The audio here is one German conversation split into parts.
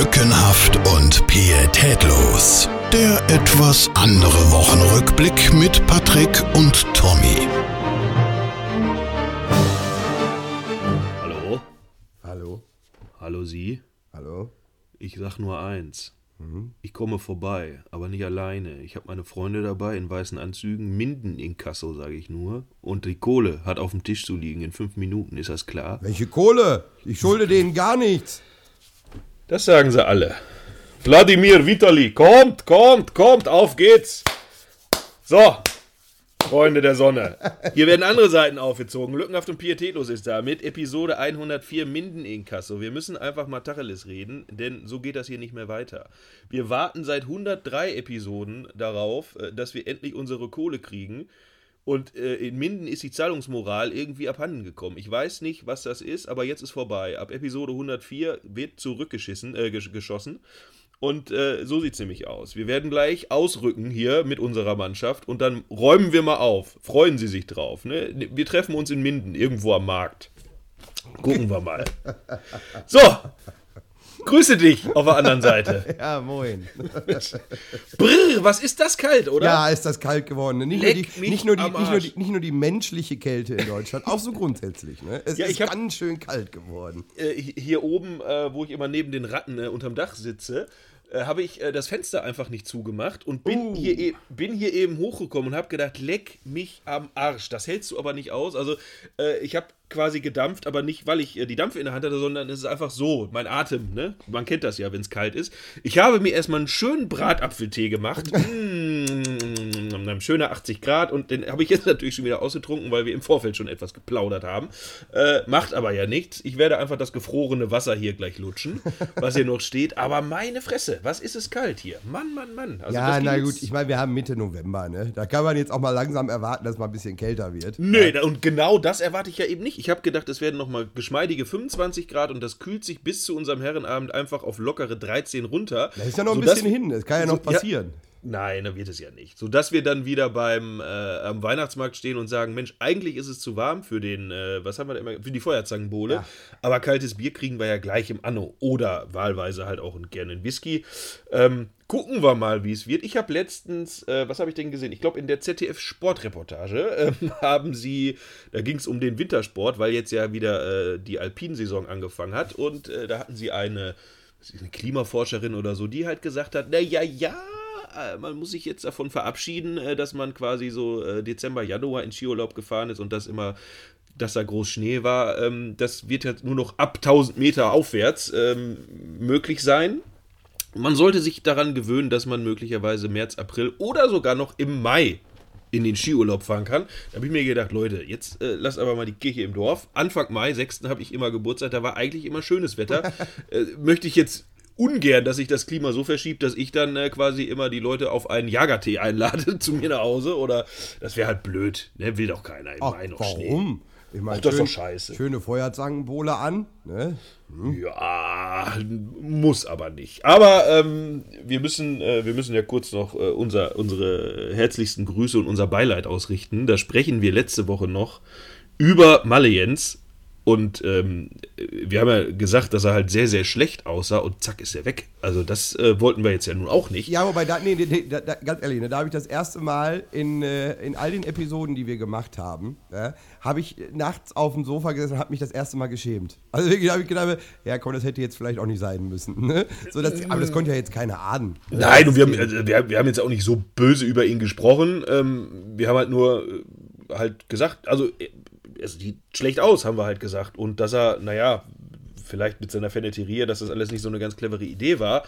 Lückenhaft und pietätlos. Der etwas andere Wochenrückblick mit Patrick und Tommy. Hallo? Hallo? Hallo Sie? Hallo? Ich sag nur eins. Ich komme vorbei, aber nicht alleine. Ich habe meine Freunde dabei in weißen Anzügen, Minden in Kasso, sage ich nur. Und die Kohle hat auf dem Tisch zu liegen. In fünf Minuten, ist das klar? Welche Kohle? Ich schulde denen gar nichts. Das sagen sie alle. Wladimir Vitali, kommt, kommt, kommt, auf geht's. So, Freunde der Sonne. Hier werden andere Seiten aufgezogen. Lückenhaft und pietätlos ist da mit Episode 104 Minden Inkasso. Wir müssen einfach mal Tacheles reden, denn so geht das hier nicht mehr weiter. Wir warten seit 103 Episoden darauf, äh, dass wir endlich unsere Kohle kriegen. Und äh, in Minden ist die Zahlungsmoral irgendwie abhanden gekommen. Ich weiß nicht, was das ist, aber jetzt ist vorbei. Ab Episode 104 wird zurückgeschissen, äh, gesch- geschossen. Und äh, so sieht es nämlich aus. Wir werden gleich ausrücken hier mit unserer Mannschaft und dann räumen wir mal auf. Freuen Sie sich drauf. Ne? Wir treffen uns in Minden, irgendwo am Markt. Gucken wir mal. So, grüße dich auf der anderen Seite. Ja, moin. Brrr, was ist das kalt, oder? Ja, ist das kalt geworden. Nicht, nur die, mich nicht, nur die, am nicht, nur Arsch. die, nicht nur die menschliche Kälte in Deutschland, auch so grundsätzlich. Ne? Es Ja, ist hab- ganz schön kalt geworden. äh, hier oben, äh, wo ich immer neben den Ratten äh, unterm Dach sitze, äh, habe ich äh, das Fenster einfach nicht zugemacht und bin, Uh. hier, e bin hier eben hochgekommen und habe gedacht, leck mich am Arsch. Das hältst du aber nicht aus. Also äh, ich habe quasi gedampft, aber nicht, weil ich äh, die Dampfe in der Hand hatte, sondern es ist einfach so, mein Atem, ne? Man kennt das ja, wenn es kalt ist. Ich habe mir erstmal einen schönen Bratapfeltee gemacht. mm, schöner 80 Grad und den habe ich jetzt natürlich schon wieder ausgetrunken, weil wir im Vorfeld schon etwas geplaudert haben. Äh, macht aber ja nichts. Ich werde einfach das gefrorene Wasser hier gleich lutschen, was hier noch steht. Aber meine Fresse, was ist es kalt hier? Mann, Mann, Mann. Also ja, das na gut, ich meine, wir haben Mitte November, ne? Da kann man jetzt auch mal langsam erwarten, dass es mal ein bisschen kälter wird. Nö, da- und genau das erwarte ich ja eben nicht. Ich habe gedacht, es werden nochmal geschmeidige 25 Grad und das kühlt sich bis zu unserem Herrenabend einfach auf lockere 13 runter. Da ist ja noch ein bisschen hin, das kann ja noch so- ja. Nein, dann wird es ja nicht. Sodass wir dann wieder beim äh, am Weihnachtsmarkt stehen und sagen, Mensch, eigentlich ist es zu warm für den, äh, was haben wir da immer, für die Feuerzangenbowle. Ja. Aber kaltes Bier kriegen wir ja gleich im Anno. Oder wahlweise halt auch gerne einen Whisky. Ähm, gucken wir mal, wie es wird. Ich habe letztens, äh, was habe ich denn gesehen? Ich glaube, in der ZDF-Sportreportage ähm, haben sie, da ging es um den Wintersport, weil jetzt ja wieder äh, die Alpinsaison angefangen hat. Und äh, da hatten sie eine, eine Klimaforscherin oder so, die halt gesagt hat, na ja, ja, äh, man muss sich jetzt davon verabschieden, äh, dass man quasi so äh, Dezember, Januar in Skiurlaub gefahren ist und das immer, dass da groß Schnee war. Ähm, das wird jetzt nur noch ab 1000 Meter aufwärts ähm, möglich sein. Man sollte sich daran gewöhnen, dass man möglicherweise März, April oder sogar noch im Mai in den Skiurlaub fahren kann. Da habe ich mir gedacht, Leute, jetzt äh, lasst aber mal die Kirche im Dorf. Anfang Mai, 6. habe ich immer Geburtstag, da war eigentlich immer schönes Wetter. äh, möchte ich jetzt ungern, dass sich das Klima so verschiebt, dass ich dann äh, quasi immer die Leute auf einen Jagertee einlade zu mir nach Hause. Oder das wäre halt blöd. Ne? Will doch keiner im Ach, Mai noch Schnee. warum? Ich meine, Ach, das ist doch scheiße. Schöne Feuerzangenbowle an, ne? Ja, muss aber nicht. Aber ähm, wir, müssen, äh, wir müssen ja kurz noch äh, unser, unsere herzlichsten Grüße und unser Beileid ausrichten. Da sprechen wir letzte Woche noch über Malle Jens. Und ähm, wir haben ja gesagt, dass er halt sehr, sehr schlecht aussah und zack ist er weg. Also das äh, wollten wir jetzt ja nun auch nicht. Ja, wobei, da, nee, nee, da, da, ganz ehrlich, ne, da habe ich das erste Mal in, äh, in all den Episoden, die wir gemacht haben, ja, habe ich nachts auf dem Sofa gesessen und habe mich das erste Mal geschämt. Also wirklich habe ich gedacht, ja komm, das hätte jetzt vielleicht auch nicht sein müssen. Ne? So, das, aber das konnte ja jetzt keiner ahnen. Nein, und wir haben, also wir, wir haben jetzt auch nicht so böse über ihn gesprochen. Ähm, wir haben halt nur äh, halt gesagt, also äh, es sieht schlecht aus, haben wir halt gesagt. Und dass er, naja, vielleicht mit seiner Feneterie, dass das alles nicht so eine ganz clevere Idee war.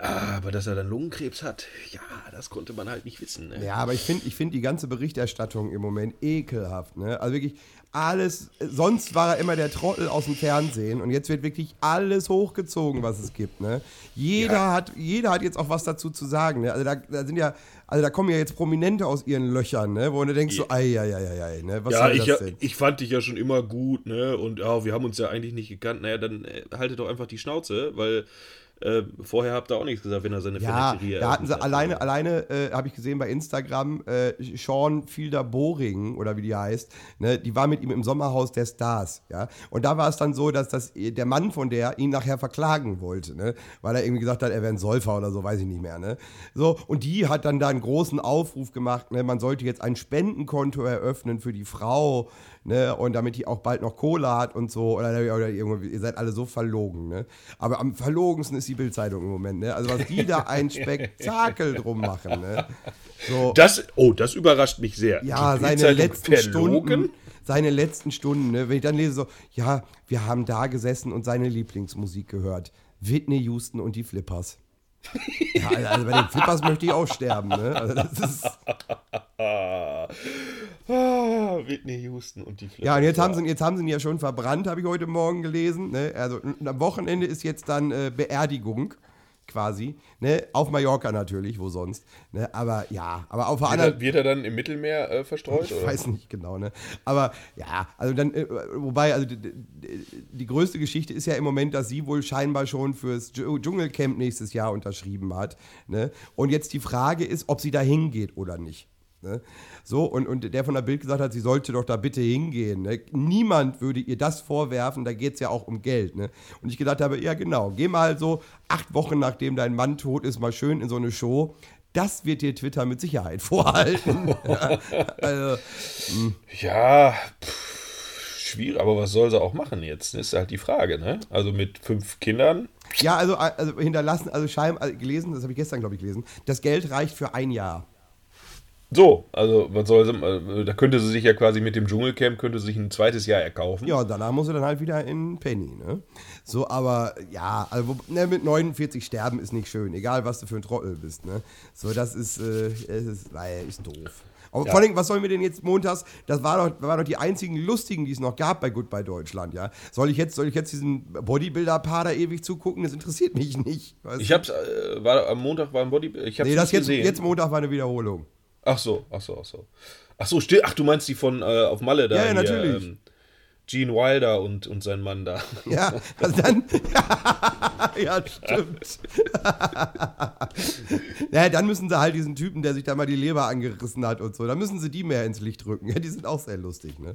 Aber dass er dann Lungenkrebs hat, ja, das konnte man halt nicht wissen. Ne? Ja, aber ich finde ich find die ganze Berichterstattung im Moment ekelhaft. Ne? Also wirklich alles, sonst war er immer der Trottel aus dem Fernsehen und jetzt wird wirklich alles hochgezogen, was es gibt. Ne? Jeder, Ja. hat, jeder hat jetzt auch was dazu zu sagen. Ne? Also da, da sind ja, also da kommen ja jetzt Prominente aus ihren Löchern, ne? wo du denkst so, ei, ei, ei, ei, ei, ne? was Ja, soll ich, das ja, denn? ich fand dich ja schon immer gut, ne? Und ja, wir haben uns ja eigentlich nicht gekannt. Naja, dann äh, haltet doch einfach die Schnauze, weil Äh, vorher habt ihr auch nichts gesagt, wenn er seine Ja, Verletterie da hatten sie hat. alleine, alleine äh, habe ich gesehen bei Instagram, äh, Sean Fielder Boring oder wie die heißt, ne, die war mit ihm im Sommerhaus der Stars, ja. Und da war es dann so, dass das, der Mann von der ihn nachher verklagen wollte, ne, weil er irgendwie gesagt hat, er wäre ein Säufer oder so, weiß ich nicht mehr, ne. So, und die hat dann da einen großen Aufruf gemacht, ne, man sollte jetzt ein Spendenkonto eröffnen für die Frau, ne, und damit die auch bald noch Kohle hat und so, oder, oder irgendwie, ihr seid alle so verlogen, ne. Aber am verlogensten ist die Bildzeitung im Moment, ne. Also was die da ein Spektakel drum machen, ne. So, Das, oh, das überrascht mich sehr. ja, Die seine letzten verlogen? Stunden, seine letzten Stunden, ne, wenn ich dann lese so, ja, wir haben da gesessen und seine Lieblingsmusik gehört. Whitney Houston und die Flippers. Ja, also, bei den Flippers möchte ich auch sterben, ne? Also das ist, Ah, Whitney Houston und die Flippers. ja, und jetzt haben, sie, jetzt haben sie ihn ja schon verbrannt, habe ich heute Morgen gelesen. Ne? Also am Wochenende ist jetzt dann äh, Beerdigung quasi. Ne? Auf Mallorca natürlich, wo sonst. Ne? Aber ja, aber auf der Wird anderen er, wird er dann im Mittelmeer äh, verstreut? Ich oder? weiß nicht genau, ne? Aber ja, also dann, äh, wobei, also die, die größte Geschichte ist ja im Moment, dass sie wohl scheinbar schon fürs Dschung- Dschungelcamp nächstes Jahr unterschrieben hat. Ne? Und jetzt die Frage ist, ob sie da hingeht oder nicht. Ne? So, und, und der von der Bild gesagt hat, sie sollte doch da bitte hingehen. Ne? Niemand würde ihr das vorwerfen, da geht es ja auch um Geld. Ne? Und ich gedacht habe, ja genau, geh mal so acht Wochen nachdem dein Mann tot ist, mal schön in so eine Show. Das wird dir Twitter mit Sicherheit vorhalten. ja, also, Ja, pff, schwierig, aber was soll sie auch machen jetzt? Ist halt die Frage, ne? Also mit fünf Kindern. Ja, also, also hinterlassen, also scheinbar also gelesen, das habe ich gestern, glaube ich, gelesen. Das Geld reicht für ein Jahr. So, also was soll sie, äh, da könnte sie sich ja quasi mit dem Dschungelcamp, könnte sie sich ein zweites Jahr erkaufen. Ja, danach muss er dann halt wieder in Penny, ne? So, aber ja, also ne, mit 49 sterben ist nicht schön, egal was du für ein Trottel bist, ne? So, das ist, äh, es ist, naja, ist doof. Aber Ja. vor allem, was sollen wir denn jetzt montags? Das war doch, war doch die einzigen lustigen, die es noch gab bei Goodbye Deutschland, ja? Soll ich jetzt, soll ich jetzt diesen Bodybuilder-Paar da ewig zugucken? Das interessiert mich nicht. Ich hab's, äh, war am Montag war ein Body, ich hab's Nee, das jetzt, gesehen. jetzt Montag war eine Wiederholung. Ach so, ach so, ach so. Ach so, still, ach du meinst die von äh, auf Malle da? Ja, hier, natürlich. ähm, Gene Wilder und, und sein Mann da. Ja, also dann. ja, stimmt. ja, dann müssen sie halt diesen Typen, der sich da mal die Leber angerissen hat und so, dann müssen sie die mehr ins Licht rücken. Ja, die sind auch sehr lustig, ne?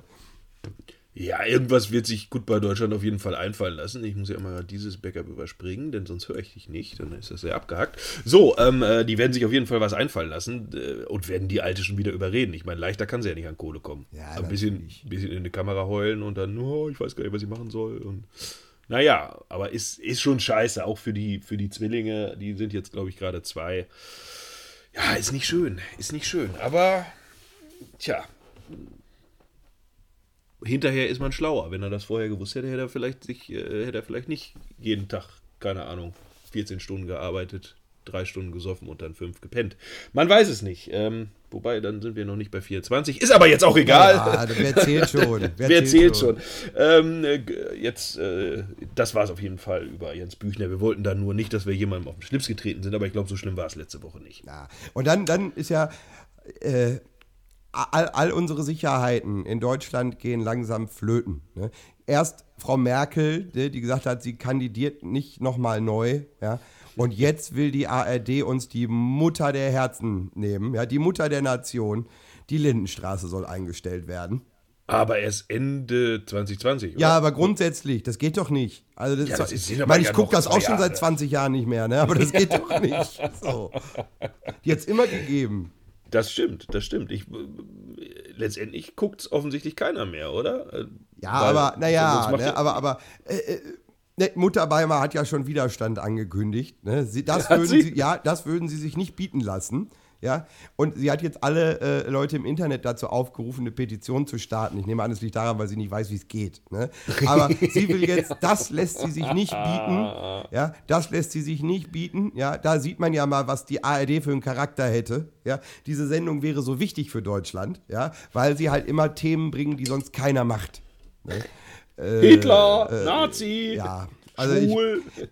Ja, irgendwas wird sich gut bei Deutschland auf jeden Fall einfallen lassen. Ich muss ja immer dieses Backup überspringen, denn sonst höre ich dich nicht. Dann ist das sehr abgehackt. So, ähm, äh, die werden sich auf jeden Fall was einfallen lassen äh, und werden die Alte schon wieder überreden. Ich meine, leichter kann sie ja nicht an Kohle kommen. Ja, ein bisschen, bisschen in die Kamera heulen und dann, oh, ich weiß gar nicht, was ich machen soll. Und naja, aber ist, ist schon scheiße, auch für die, für die Zwillinge. Die sind jetzt, glaube ich, gerade zwei. Ja, ist nicht schön. Ist nicht schön. Aber, tja, hinterher ist man schlauer. Wenn er das vorher gewusst hätte, hätte er vielleicht sich, äh, hätte er vielleicht nicht jeden Tag, keine Ahnung, 14 Stunden gearbeitet, drei Stunden gesoffen und dann fünf gepennt. Man weiß es nicht. Ähm, wobei, dann sind wir noch nicht bei 24. Ist aber jetzt auch egal. Ja, wer zählt schon? Wer, zählt schon? Ähm, äh, jetzt, äh, das war es auf jeden Fall über Jens Büchner. Wir wollten da nur nicht, dass wir jemandem auf den Schlips getreten sind, aber ich glaube, so schlimm war es letzte Woche nicht. Ja. Und dann, dann ist ja. Äh, all, all unsere Sicherheiten in Deutschland gehen langsam flöten. Ne? Erst Frau Merkel, ne, die gesagt hat, sie kandidiert nicht nochmal neu. Ja? Und jetzt will die ARD uns die Mutter der Herzen nehmen, ja? die Mutter der Nation. Die Lindenstraße soll eingestellt werden. Aber erst Ende 2020. Oder? Ja, aber grundsätzlich, das geht doch nicht. Also das Ja, das ist- ich meine, ich gucke das auch schon seit Jahre. 20 Jahren nicht mehr, ne? aber das geht doch nicht. So. Die hat es immer gegeben. Das stimmt, das stimmt. Ich, äh, letztendlich guckt es offensichtlich keiner mehr, oder? Äh, Ja, weil- aber, naja, ne, aber, aber äh, äh, ne, Mutter Beimer hat ja schon Widerstand angekündigt. Ne? Sie, das, würden sie? sie? ja, das würden sie sich nicht bieten lassen. Ja, und sie hat jetzt alle äh, Leute im Internet dazu aufgerufen, eine Petition zu starten. Ich nehme an, es liegt daran, weil sie nicht weiß, wie es geht. Ne? Aber sie will jetzt, das lässt sie sich nicht bieten. Ja, das lässt sie sich nicht bieten. Ja, da sieht man ja mal, was die ARD für einen Charakter hätte. Ja, diese Sendung wäre so wichtig für Deutschland. Ja, weil sie halt immer Themen bringen, die sonst keiner macht. Ne? Hitler, Nazi, Ja, also ich,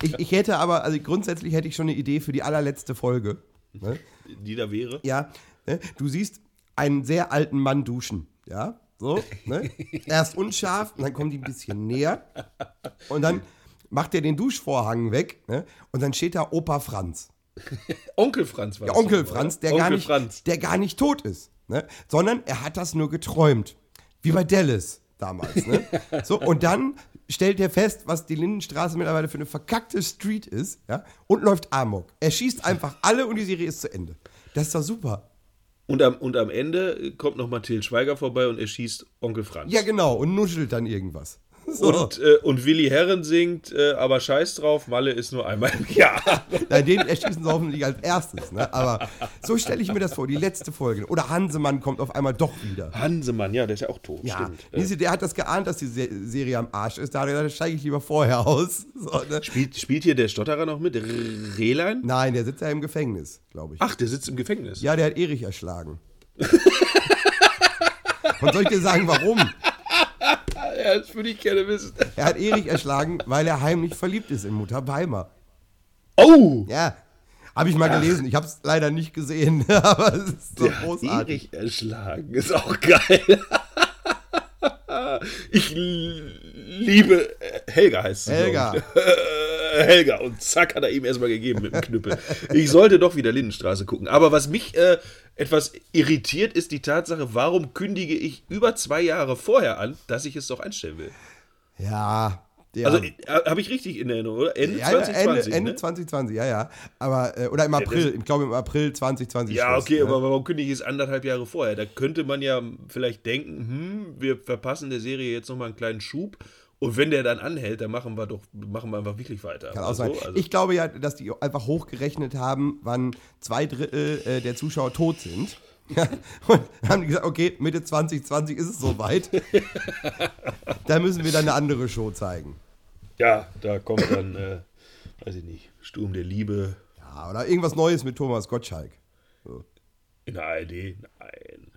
ich, ich hätte aber, also grundsätzlich hätte ich schon eine Idee für die allerletzte Folge. Ne? Die da wäre. Ja, ne? du siehst einen sehr alten Mann duschen. Ja, so. Ne? Erst unscharf, und dann kommen die ein bisschen näher. Und dann macht er den Duschvorhang weg ne? und dann steht da Opa Franz. Onkel Franz war das Onkel doch, Franz, der, Onkel gar nicht, Franz. der gar nicht tot ist, ne? sondern er hat das nur geträumt. Wie bei Dallas damals. Ne? So, und dann stellt er fest, was die Lindenstraße mittlerweile für eine verkackte Street ist ja? und läuft Amok. Er schießt einfach alle und die Serie ist zu Ende. Das ist doch super. Und am, und am Ende kommt noch Mathilde Schweiger vorbei und erschießt Onkel Franz. Ja, genau, und nuschelt dann irgendwas. So. Und, äh, und Willi Herren singt, äh, aber scheiß drauf, Malle ist nur einmal im Jahr. Nein, den erschießen sie hoffentlich als erstes. Ne? Aber so stelle ich mir das vor, die letzte Folge. Oder Hansemann kommt auf einmal doch wieder. Hansemann, ja, der ist ja auch tot, Ja, stimmt. Äh, der hat das geahnt, dass die Se Serie am Arsch ist. Da hat er gesagt, steige ich lieber vorher aus. So, ne? spielt, spielt hier der Stotterer noch mit? Rehlein? Nein, der sitzt ja im Gefängnis, glaube ich. Ach, der sitzt im Gefängnis. Ja, der hat Erich erschlagen. Und soll ich dir sagen, warum? Ja, das würde ich gerne wissen. Er hat Erich erschlagen, weil er heimlich verliebt ist in Mutter Weimer. Oh! Ja, habe ich mal gelesen. Ich habe es leider nicht gesehen, aber es ist so Der großartig. Erich erschlagen, ist auch geil. Ich liebe Helga heißt sie. Helga. Äh, Helga. Und zack hat er ihm erstmal gegeben mit dem Knüppel. Ich sollte doch wieder Lindenstraße gucken. Aber was mich äh, etwas irritiert, ist die Tatsache, warum kündige ich über zwei Jahre vorher an, dass ich es doch einstellen will. Ja, der, Also äh, habe ich richtig in Erinnerung, oder? Ende ja, ja, 2020. Ende, Ende ne? 2020, ja, ja. Aber, äh, oder im April, ich glaube im April 2020. Ja, Schluss, okay, ne? aber warum kündige ich es anderthalb Jahre vorher? Da könnte man ja vielleicht denken, hm, wir verpassen der Serie jetzt nochmal einen kleinen Schub. Und wenn der dann anhält, dann machen wir doch, machen wir einfach wirklich weiter. Kann auch Oder sein. so. Also, ich glaube ja, dass die einfach hochgerechnet haben, wann zwei Drittel äh, der Zuschauer tot sind. und dann haben die gesagt, okay, Mitte 2020 ist es soweit. da müssen wir dann eine andere Show zeigen. ja, da kommt dann, äh, weiß ich nicht, Sturm der Liebe Ja, oder irgendwas Neues mit Thomas Gottschalk. in der ARD. Nein.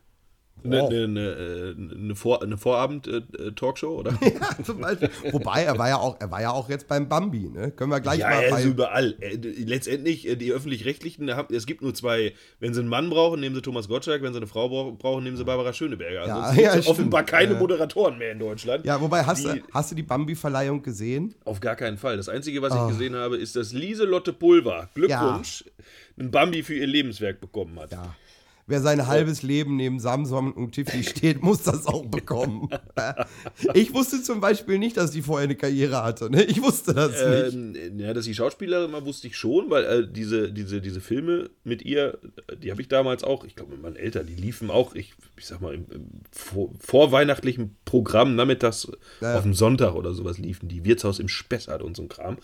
Eine, Oh. eine, eine, eine, Vor eine Vorabend-Talkshow, oder? Ja, zum Beispiel. Wobei, er war ja auch, er war ja auch jetzt beim Bambi, ne? Können wir gleich Ja, mal bei, ist überall. Äh, Letztendlich, äh, die Öffentlich-Rechtlichen, es gibt nur zwei. Wenn sie einen Mann brauchen, nehmen sie Thomas Gottschalk. Wenn sie eine Frau brau- brauchen, nehmen sie Barbara Schöneberger. Also Ja, es gibt ja, stimmt. offenbar keine Ja. Moderatoren mehr in Deutschland. Ja, wobei, hast, die, du, hast du die Bambi-Verleihung gesehen? Auf gar keinen Fall. Das Einzige, was Oh. ich gesehen habe, ist, dass Lieselotte Pulver, Glückwunsch, einen Bambi für ihr Lebenswerk bekommen hat. Ja. Wer sein halbes Leben neben Samsung und Tiffany steht, muss das auch bekommen. Ich wusste zum Beispiel nicht, dass die vorher eine Karriere hatte. Ne? Ich wusste das nicht. Ähm, ja, dass sie Schauspielerin war, wusste ich schon, weil äh, diese, diese, diese Filme mit ihr, die habe ich damals auch, ich glaube mit meinen Eltern, die liefen auch, ich, ich sag mal, im, im vor, vorweihnachtlichen Programm, nachmittags Ja. auf dem Sonntag oder sowas liefen, die Wirtshaus im Spessart und so ein Kram.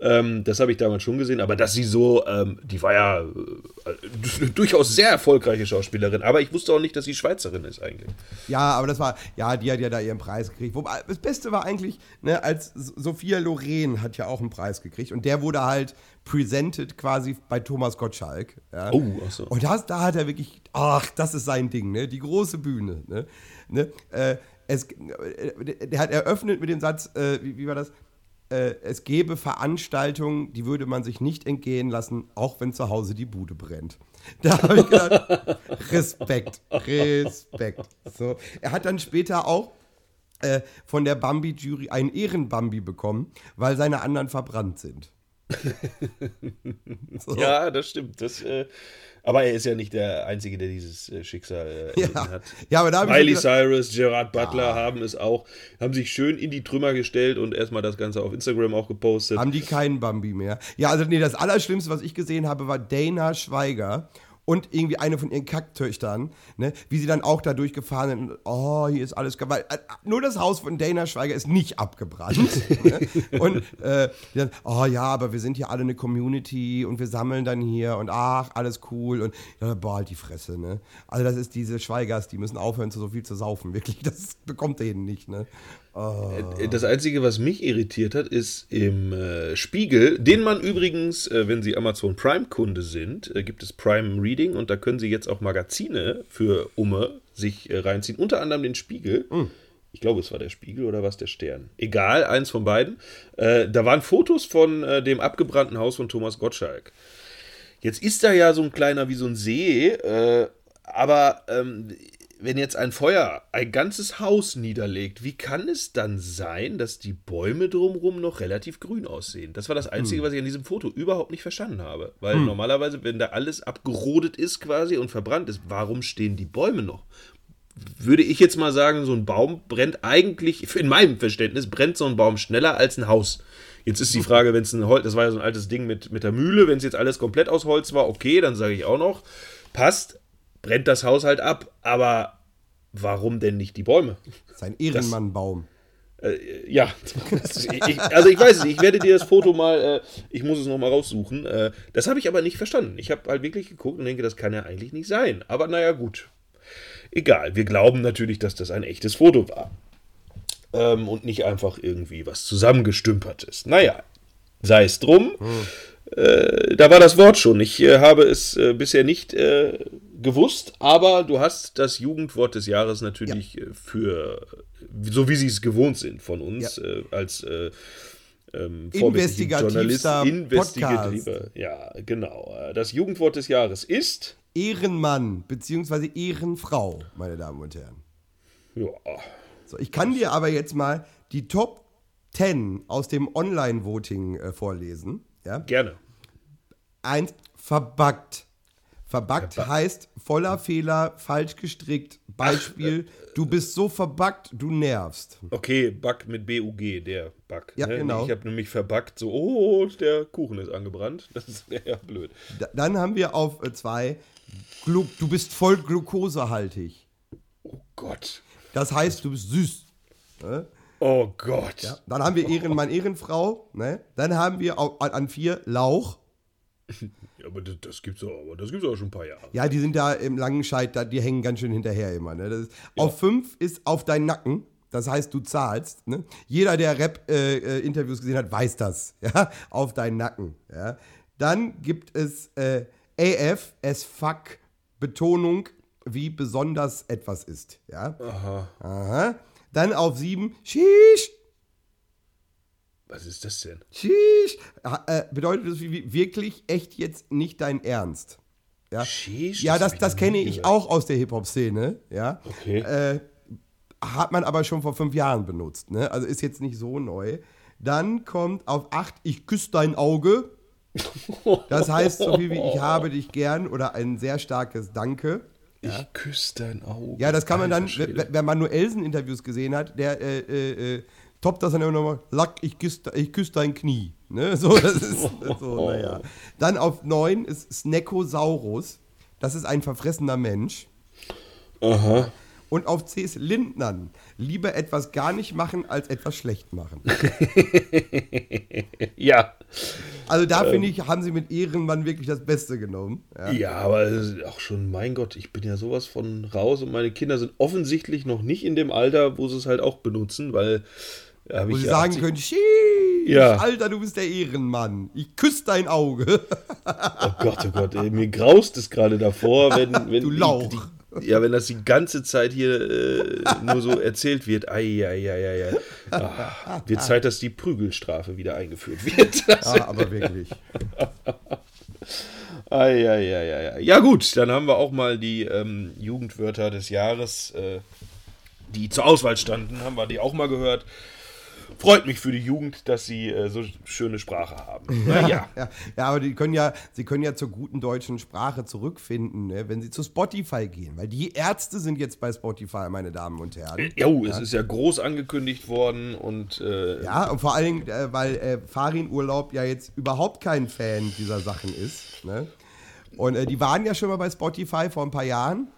Ähm, das habe ich damals schon gesehen, aber dass sie so, ähm, die war ja äh, durchaus sehr erfolgreiche Schauspielerin, aber ich wusste auch nicht, dass sie Schweizerin ist eigentlich. Ja, aber das war, ja, die hat ja da ihren Preis gekriegt. Wobei, das Beste war eigentlich, ne, als Sophia Loren hat ja auch einen Preis gekriegt und der wurde halt presented quasi bei Thomas Gottschalk. Ja. Oh, ach so. Und das, da hat er wirklich, ach, das ist sein Ding, ne? Die große Bühne, ne? ne? Äh, es, äh, der hat eröffnet mit dem Satz, äh, wie, wie war das? Äh, es gäbe Veranstaltungen, die würde man sich nicht entgehen lassen, auch wenn zu Hause die Bude brennt. Da habe ich gedacht, Respekt, Respekt. So, er hat dann später auch äh, von der Bambi-Jury einen Ehren-Bambi bekommen, weil seine anderen verbrannt sind. So. Ja, das stimmt. Das, äh, aber er ist ja nicht der Einzige, der dieses äh, Schicksal äh, erlitten Ja. hat. Ja, aber da habe Miley Cyrus, Gerard Butler haben es auch, haben sich schön in die Trümmer gestellt und erstmal das Ganze auf Instagram auch gepostet. Haben die keinen Bambi mehr? Ja, also nee, das Allerschlimmste, was ich gesehen habe, war Dana Schweiger und irgendwie eine von ihren Kacktöchtern, ne, wie sie dann auch da durchgefahren sind. und, Oh, hier ist alles weil, äh, Nur das Haus von Dana Schweiger ist nicht abgebrannt. ne? Und äh, dann, oh ja, aber wir sind hier alle eine Community und wir sammeln dann hier und ach, alles cool. Und ja, boah, halt die Fresse, ne? Also das ist diese Schweigers, die müssen aufhören, so viel zu saufen. Wirklich, das bekommt denen nicht, ne? Äh, Das Einzige, was mich irritiert hat, ist im äh, Spiegel, den man übrigens, äh, wenn Sie Amazon Prime-Kunde sind, äh, gibt es Prime Reading und da können Sie jetzt auch Magazine für Umme sich äh, reinziehen, unter anderem den Spiegel. Ich glaube, es war der Spiegel oder was der Stern. Egal, eins von beiden. Äh, da waren Fotos von dem abgebrannten Haus von Thomas Gottschalk. Jetzt ist da ja so ein kleiner wie so ein See, aber ähm, wenn jetzt ein Feuer ein ganzes Haus niederlegt, wie kann es dann sein, dass die Bäume drumherum noch relativ grün aussehen? Das war das Einzige, hm. was ich an diesem Foto überhaupt nicht verstanden habe. Weil hm. normalerweise, wenn da alles abgerodet ist quasi und verbrannt ist, warum stehen die Bäume noch? Würde ich jetzt mal sagen, so ein Baum brennt eigentlich, in meinem Verständnis, brennt so ein Baum schneller als ein Haus. Jetzt ist die Frage, wenn es ein Holz, das war ja so ein altes Ding mit, mit der Mühle, wenn es jetzt alles komplett aus Holz war, okay, dann sage ich auch noch, passt brennt das Haus halt ab. Aber warum denn nicht die Bäume? Sein Ehrenmannbaum. Äh, ja, ich, also ich weiß es nicht, ich werde dir das Foto mal, äh, ich muss es nochmal raussuchen. Äh, das habe ich aber nicht verstanden. Ich habe halt wirklich geguckt und denke, das kann ja eigentlich nicht sein. Aber naja, gut. Egal, wir glauben natürlich, dass das ein echtes Foto war. Ähm, und nicht einfach irgendwie was zusammengestümpertes. Naja, sei es drum. Hm. Äh, da war das Wort schon. Ich äh, habe es äh, bisher nicht gewusst, aber du hast das Jugendwort des Jahres natürlich ja. Äh, für, so wie sie es gewohnt sind von uns, ja. Äh, als ähm, investigativer Investigative. Ja, genau. Das Jugendwort des Jahres ist Ehrenmann bzw. Ehrenfrau, meine Damen und Herren. Ja. So, ich kann dir aber jetzt mal die Top 10 aus dem Online-Voting vorlesen. Ja? Gerne. Eins, verbuggt. Verbuggt Verba heißt voller Fehler, falsch gestrickt. Beispiel, Ach, äh, du bist so verbuggt, du nervst. Okay, Bug mit B-U-G, der Bug. Ja, ne? genau. Ich habe nämlich verbuggt, so, oh, der Kuchen ist angebrannt. Das ist ja blöd. Da, dann haben wir auf äh, zwei, Glu du bist voll glukosehaltig. Oh Gott. Das heißt, du bist süß. Ne? Oh Gott. Ja, dann haben wir Ehrenmann, Ehrenfrau. Ne? Dann haben wir auf, an vier Lauch. Ja, aber das, das gibt's auch, aber das gibt's auch schon ein paar Jahre. Ja, die sind da im langen Scheit, da, die hängen ganz schön hinterher immer. Ne? Ist, ja. Auf fünf ist auf deinen Nacken. Das heißt, du zahlst. Ne? Jeder, der Rap-Interviews äh, äh gesehen hat, weiß das. Ja? Auf deinen Nacken. Ja? Dann gibt es äh, AF, as fuck, Betonung, wie besonders etwas ist. Ja? Aha. Aha. Dann auf 7, Shish. Was ist das denn? Shish. Äh, bedeutet das wirklich echt jetzt nicht dein Ernst? Ja, Sheesh, ja das, das, das kenne ich auch aus der Hip-Hop-Szene. Ja? Okay. Äh, hat man aber schon vor fünf Jahren benutzt. Ne? Also ist jetzt nicht so neu. Dann kommt auf 8, ich küsse dein Auge. Das heißt so viel wie ich habe dich gern oder ein sehr starkes Danke. Ja? Ich küsse dein Auge. Ja, das kann man dann, wenn man nur Elsen-Interviews gesehen hat, der äh, äh, toppt das dann immer nochmal, Lack, ich küsse ich küss dein Knie. Ne? So, das ist so, naja. Dann auf 9 ist Snekosaurus. Das ist ein verfressener Mensch. Aha. Und auf C ist Lindnern. Lieber etwas gar nicht machen, als etwas schlecht machen. ja. Also da ähm, finde ich, haben sie mit Ehrenmann wirklich das Beste genommen. Ja, ja aber auch schon, mein Gott, ich bin ja sowas von raus und meine Kinder sind offensichtlich noch nicht in dem Alter, wo sie es halt auch benutzen, weil ja, Wo sie sagen 80... können, ja. Alter, du bist der Ehrenmann. Ich küsse dein Auge. oh Gott, oh Gott, ey, mir graust es gerade davor, wenn, wenn du Lauch. Die, ja, wenn das die ganze Zeit hier äh, nur so erzählt wird, ai, ai, ai, ai, ai. Ach, wird Zeit, dass die Prügelstrafe wieder eingeführt wird. ja, aber wirklich. ai, ai, ai, ai. Ja gut, dann haben wir auch mal die ähm, Jugendwörter des Jahres, äh, die zur Auswahl standen, haben wir die auch mal gehört freut mich für die Jugend, dass sie äh, so schöne Sprache haben. Ja, ja. ja, ja. aber die können ja, sie können ja zur guten deutschen Sprache zurückfinden, ne, wenn sie zu Spotify gehen. Weil die Ärzte sind jetzt bei Spotify, meine Damen und Herren. Äh, jo, ja, es ist ja groß angekündigt worden und. Äh, ja, und vor allen Dingen, äh, weil äh, Farin Urlaub ja jetzt überhaupt kein Fan dieser Sachen ist. Ne? Und äh, die waren ja schon mal bei Spotify vor ein paar Jahren.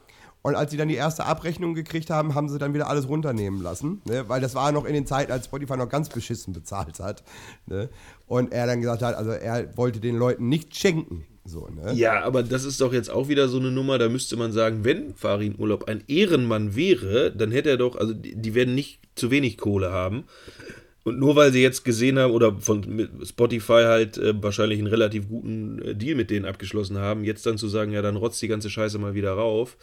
Und als sie dann die erste Abrechnung gekriegt haben, haben sie dann wieder alles runternehmen lassen. Ne? Weil das war noch in den Zeiten, als Spotify noch ganz beschissen bezahlt hat. Ne? Und er dann gesagt hat, also er wollte den Leuten nicht schenken. So, ne? Ja, aber das ist doch jetzt auch wieder so eine Nummer, da müsste man sagen, wenn Farin Urlaub ein Ehrenmann wäre, dann hätte er doch, also die werden nicht zu wenig Kohle haben. Und nur weil sie jetzt gesehen haben oder von Spotify halt äh, wahrscheinlich einen relativ guten äh, Deal mit denen abgeschlossen haben, jetzt dann zu sagen, ja, dann rotzt die ganze Scheiße mal wieder rauf.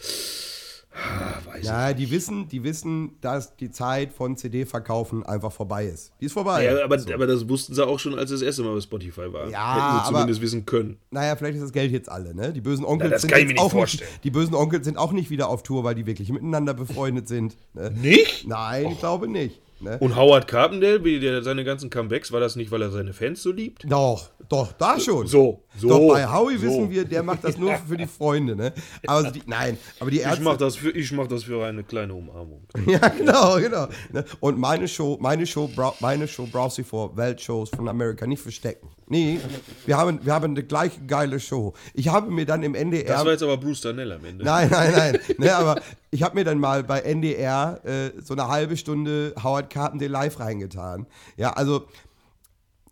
Ah, weiß Ja, die wissen, die wissen, dass die Zeit von CD-Verkaufen einfach vorbei ist. Die ist vorbei. Ja, aber, So. aber das wussten sie auch schon, als das erste Mal bei Spotify war. Ja, Hätten sie aber- zumindest wissen können. Naja, vielleicht ist das Geld jetzt alle, ne? Die bösen Onkels Na, sind nicht auch vorstellen. Nicht, die bösen Onkels sind auch nicht wieder auf Tour, weil die wirklich miteinander befreundet sind. Ne? Nicht? Nein, ich glaube nicht. Ne? Und Howard Carpendale, wie der, seine ganzen Comebacks, war das nicht, weil er seine Fans so liebt? Doch, doch, da schon. So, so. Doch, bei Howie so. wissen wir, der macht das nur für die Freunde, ne? Aber die, nein, aber die Ich Ärzte. mach, das für, ich mach das für eine kleine Umarmung. Ja, genau, genau. Ne? Und meine Show, meine Show, meine Show brauchst du vor Weltshows von Amerika nicht verstecken. Nee, wir haben, wir haben eine gleiche geile Show. Ich habe mir dann im NDR. Das war jetzt aber Bruce Darnell am Ende. Nein, nein, nein. ne, aber ich habe mir dann mal bei NDR äh, so eine halbe Stunde Howard Carpendale live reingetan. Ja, also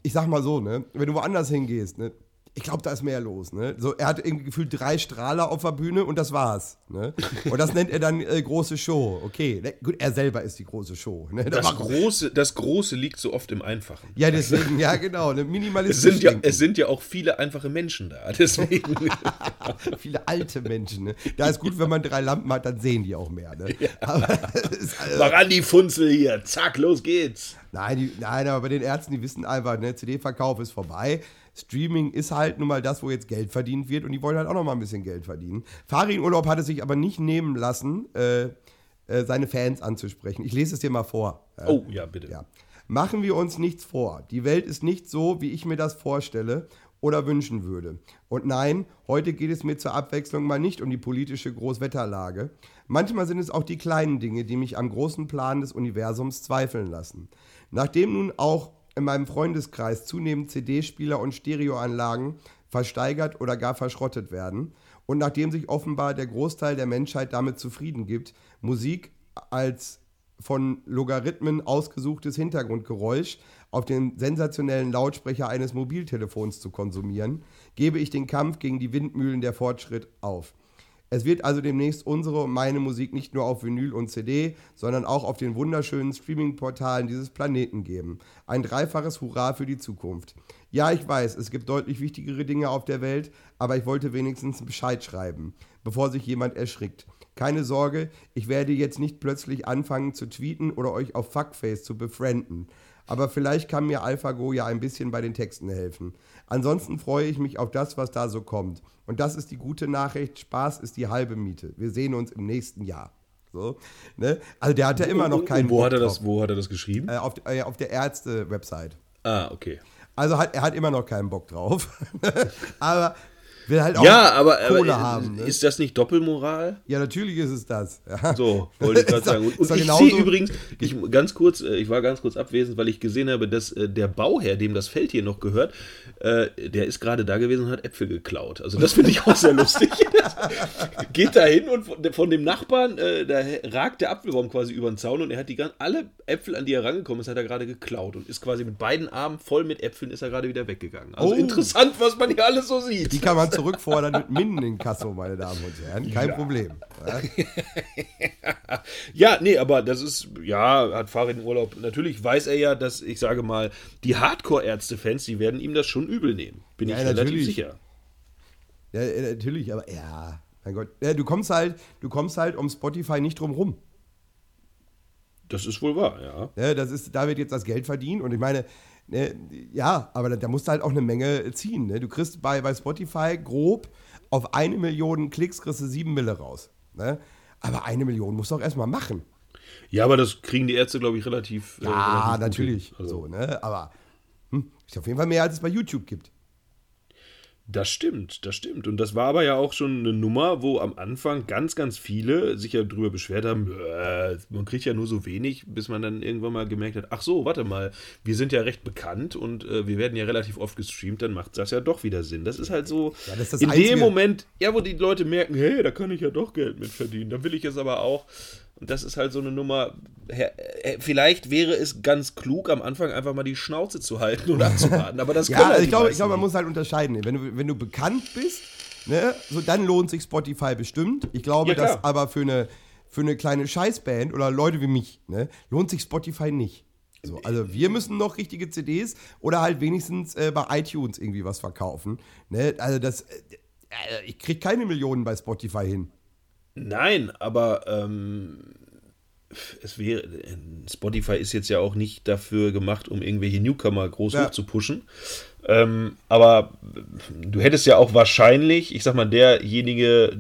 ich sag mal so, ne, wenn du woanders hingehst, ne, ich glaube, da ist mehr los. Ne? So, er hat irgendwie gefühlt drei Strahler auf der Bühne und das war's. Ne? Und das nennt er dann äh, große Show. Okay, ne? gut, er selber ist die große Show. Ne? Da Das macht- Große, das Große liegt so oft im Einfachen. ja, deswegen, ja, genau. Ne? Es Minimalistisch. sind, ja, es sind ja auch viele einfache Menschen da. Deswegen. Viele alte Menschen. Ne? Da ist gut, wenn man drei Lampen hat, dann sehen die auch mehr. Ne? Aber es ist, also, Mach an die Funzel hier. Zack, los geht's. Nein, die, nein, aber bei den Ärzten, die wissen einfach, ne, CD-Verkauf ist vorbei. Streaming ist halt nun mal das, wo jetzt Geld verdient wird und die wollen halt auch noch mal ein bisschen Geld verdienen. Farin Urlaub hat es sich aber nicht nehmen lassen, äh, äh, seine Fans anzusprechen. Ich lese es dir mal vor. Ja. Oh, ja, bitte. Ja. Machen wir uns nichts vor. Die Welt ist nicht so, wie ich mir das vorstelle oder wünschen würde. Und nein, heute geht es mir zur Abwechslung mal nicht um die politische Großwetterlage. Manchmal sind es auch die kleinen Dinge, die mich am großen Plan des Universums zweifeln lassen. Nachdem nun auch in meinem Freundeskreis zunehmend CD-Spieler und Stereoanlagen versteigert oder gar verschrottet werden und nachdem sich offenbar der Großteil der Menschheit damit zufrieden gibt, Musik als von Logarithmen ausgesuchtes Hintergrundgeräusch auf den sensationellen Lautsprecher eines Mobiltelefons zu konsumieren, gebe ich den Kampf gegen die Windmühlen der Fortschritt auf. Es wird also demnächst unsere und meine Musik nicht nur auf Vinyl und CD, sondern auch auf den wunderschönen Streaming-Portalen dieses Planeten geben. Ein dreifaches Hurra für die Zukunft. Ja, ich weiß, es gibt deutlich wichtigere Dinge auf der Welt, aber ich wollte wenigstens Bescheid schreiben, bevor sich jemand erschrickt. Keine Sorge, ich werde jetzt nicht plötzlich anfangen zu tweeten oder euch auf Fuckface zu befrienden. Aber vielleicht kann mir AlphaGo ja ein bisschen bei den Texten helfen. Ansonsten freue ich mich auf das, was da so kommt. Und das ist die gute Nachricht. Spaß ist die halbe Miete. Wir sehen uns im nächsten Jahr. So, ne? Also der hat ja immer noch keinen wo Bock hat er drauf. das, Wo hat er das geschrieben? Äh, auf, äh, auf der Ärzte-Website. Ah, okay. Also hat, er hat immer noch keinen Bock drauf. Aber will halt auch Ja, aber, Kohle aber haben. Ne? ist das nicht Doppelmoral? ja, natürlich ist es das. Ja. So, wollte ich gerade sagen. Und, und ich sehe übrigens, ich, ganz kurz, äh, ich war ganz kurz abwesend, weil ich gesehen habe, dass äh, der Bauherr, dem das Feld hier noch gehört, äh, der ist gerade da gewesen und hat Äpfel geklaut. Also das finde ich auch sehr lustig. Geht da hin und von, dem Nachbarn, da ragt der Apfelbaum quasi über den Zaun und er hat die gan- alle Äpfel, an die er rangekommen ist, hat er gerade geklaut und ist quasi mit beiden Armen voll mit Äpfeln, ist er gerade wieder weggegangen. Also Oh. interessant, was man hier alles so sieht. Die kann man zurückfordern mit Minden in Kasso, meine Damen und Herren. Kein Problem. Ja. Ja, nee, aber das ist, ja, hat Farid in Urlaub. Natürlich weiß er ja, dass, ich sage mal, die Hardcore-Ärzte-Fans, die werden ihm das schon übel nehmen. Bin Ja, ich relativ natürlich. sicher. Ja, äh, natürlich, aber ja, mein Gott. Ja, du kommst halt, du kommst halt um Spotify nicht drum rum. Das ist wohl wahr, ja. Ja, das ist, da wird jetzt das Geld verdient und ich meine, ne, ja, aber da, da musst du halt auch eine Menge ziehen. Ne? Du kriegst bei, bei Spotify grob auf eine Million Klicks kriegst du sieben Mille raus. Ne? Aber eine Million musst du auch erstmal machen. Ja, aber das kriegen die Ärzte, glaube ich, relativ. äh, Ja, relativ gut natürlich. Also, So, ne? Aber hm, ist auf jeden Fall mehr, als es bei YouTube gibt. Das stimmt, das stimmt. Und das war aber ja auch schon eine Nummer, wo am Anfang ganz, ganz viele sich ja drüber beschwert haben, äh, man kriegt ja nur so wenig, bis man dann irgendwann mal gemerkt hat, ach so, warte mal, wir sind ja recht bekannt und äh, wir werden ja relativ oft gestreamt, dann macht das ja doch wieder Sinn. Das ist halt so, Ja, ist in Einzige- dem Moment, ja, wo die Leute merken, hey, da kann ich ja doch Geld mit verdienen, da will ich es aber auch. Und das ist halt so eine Nummer, äh, vielleicht wäre es ganz klug, am Anfang einfach mal die Schnauze zu halten und abzuwarten, aber das Ja, können halt also ich die glaube, ich glaube, man muss halt unterscheiden. Wenn du, wenn du bekannt bist, ne, so dann lohnt sich Spotify bestimmt. Ich glaube, Ja, dass aber für eine, für eine kleine Scheißband oder Leute wie mich, ne, lohnt sich Spotify nicht. So, also wir müssen noch richtige CDs oder halt wenigstens äh, bei iTunes irgendwie was verkaufen. Ne? Also das, äh, äh, ich krieg keine Millionen bei Spotify hin. Nein, aber ähm, es wäre. Spotify ist jetzt ja auch nicht dafür gemacht, um irgendwelche Newcomer groß Ja. hoch zu pushen. Ähm, aber du hättest ja auch wahrscheinlich, ich sag mal, derjenige.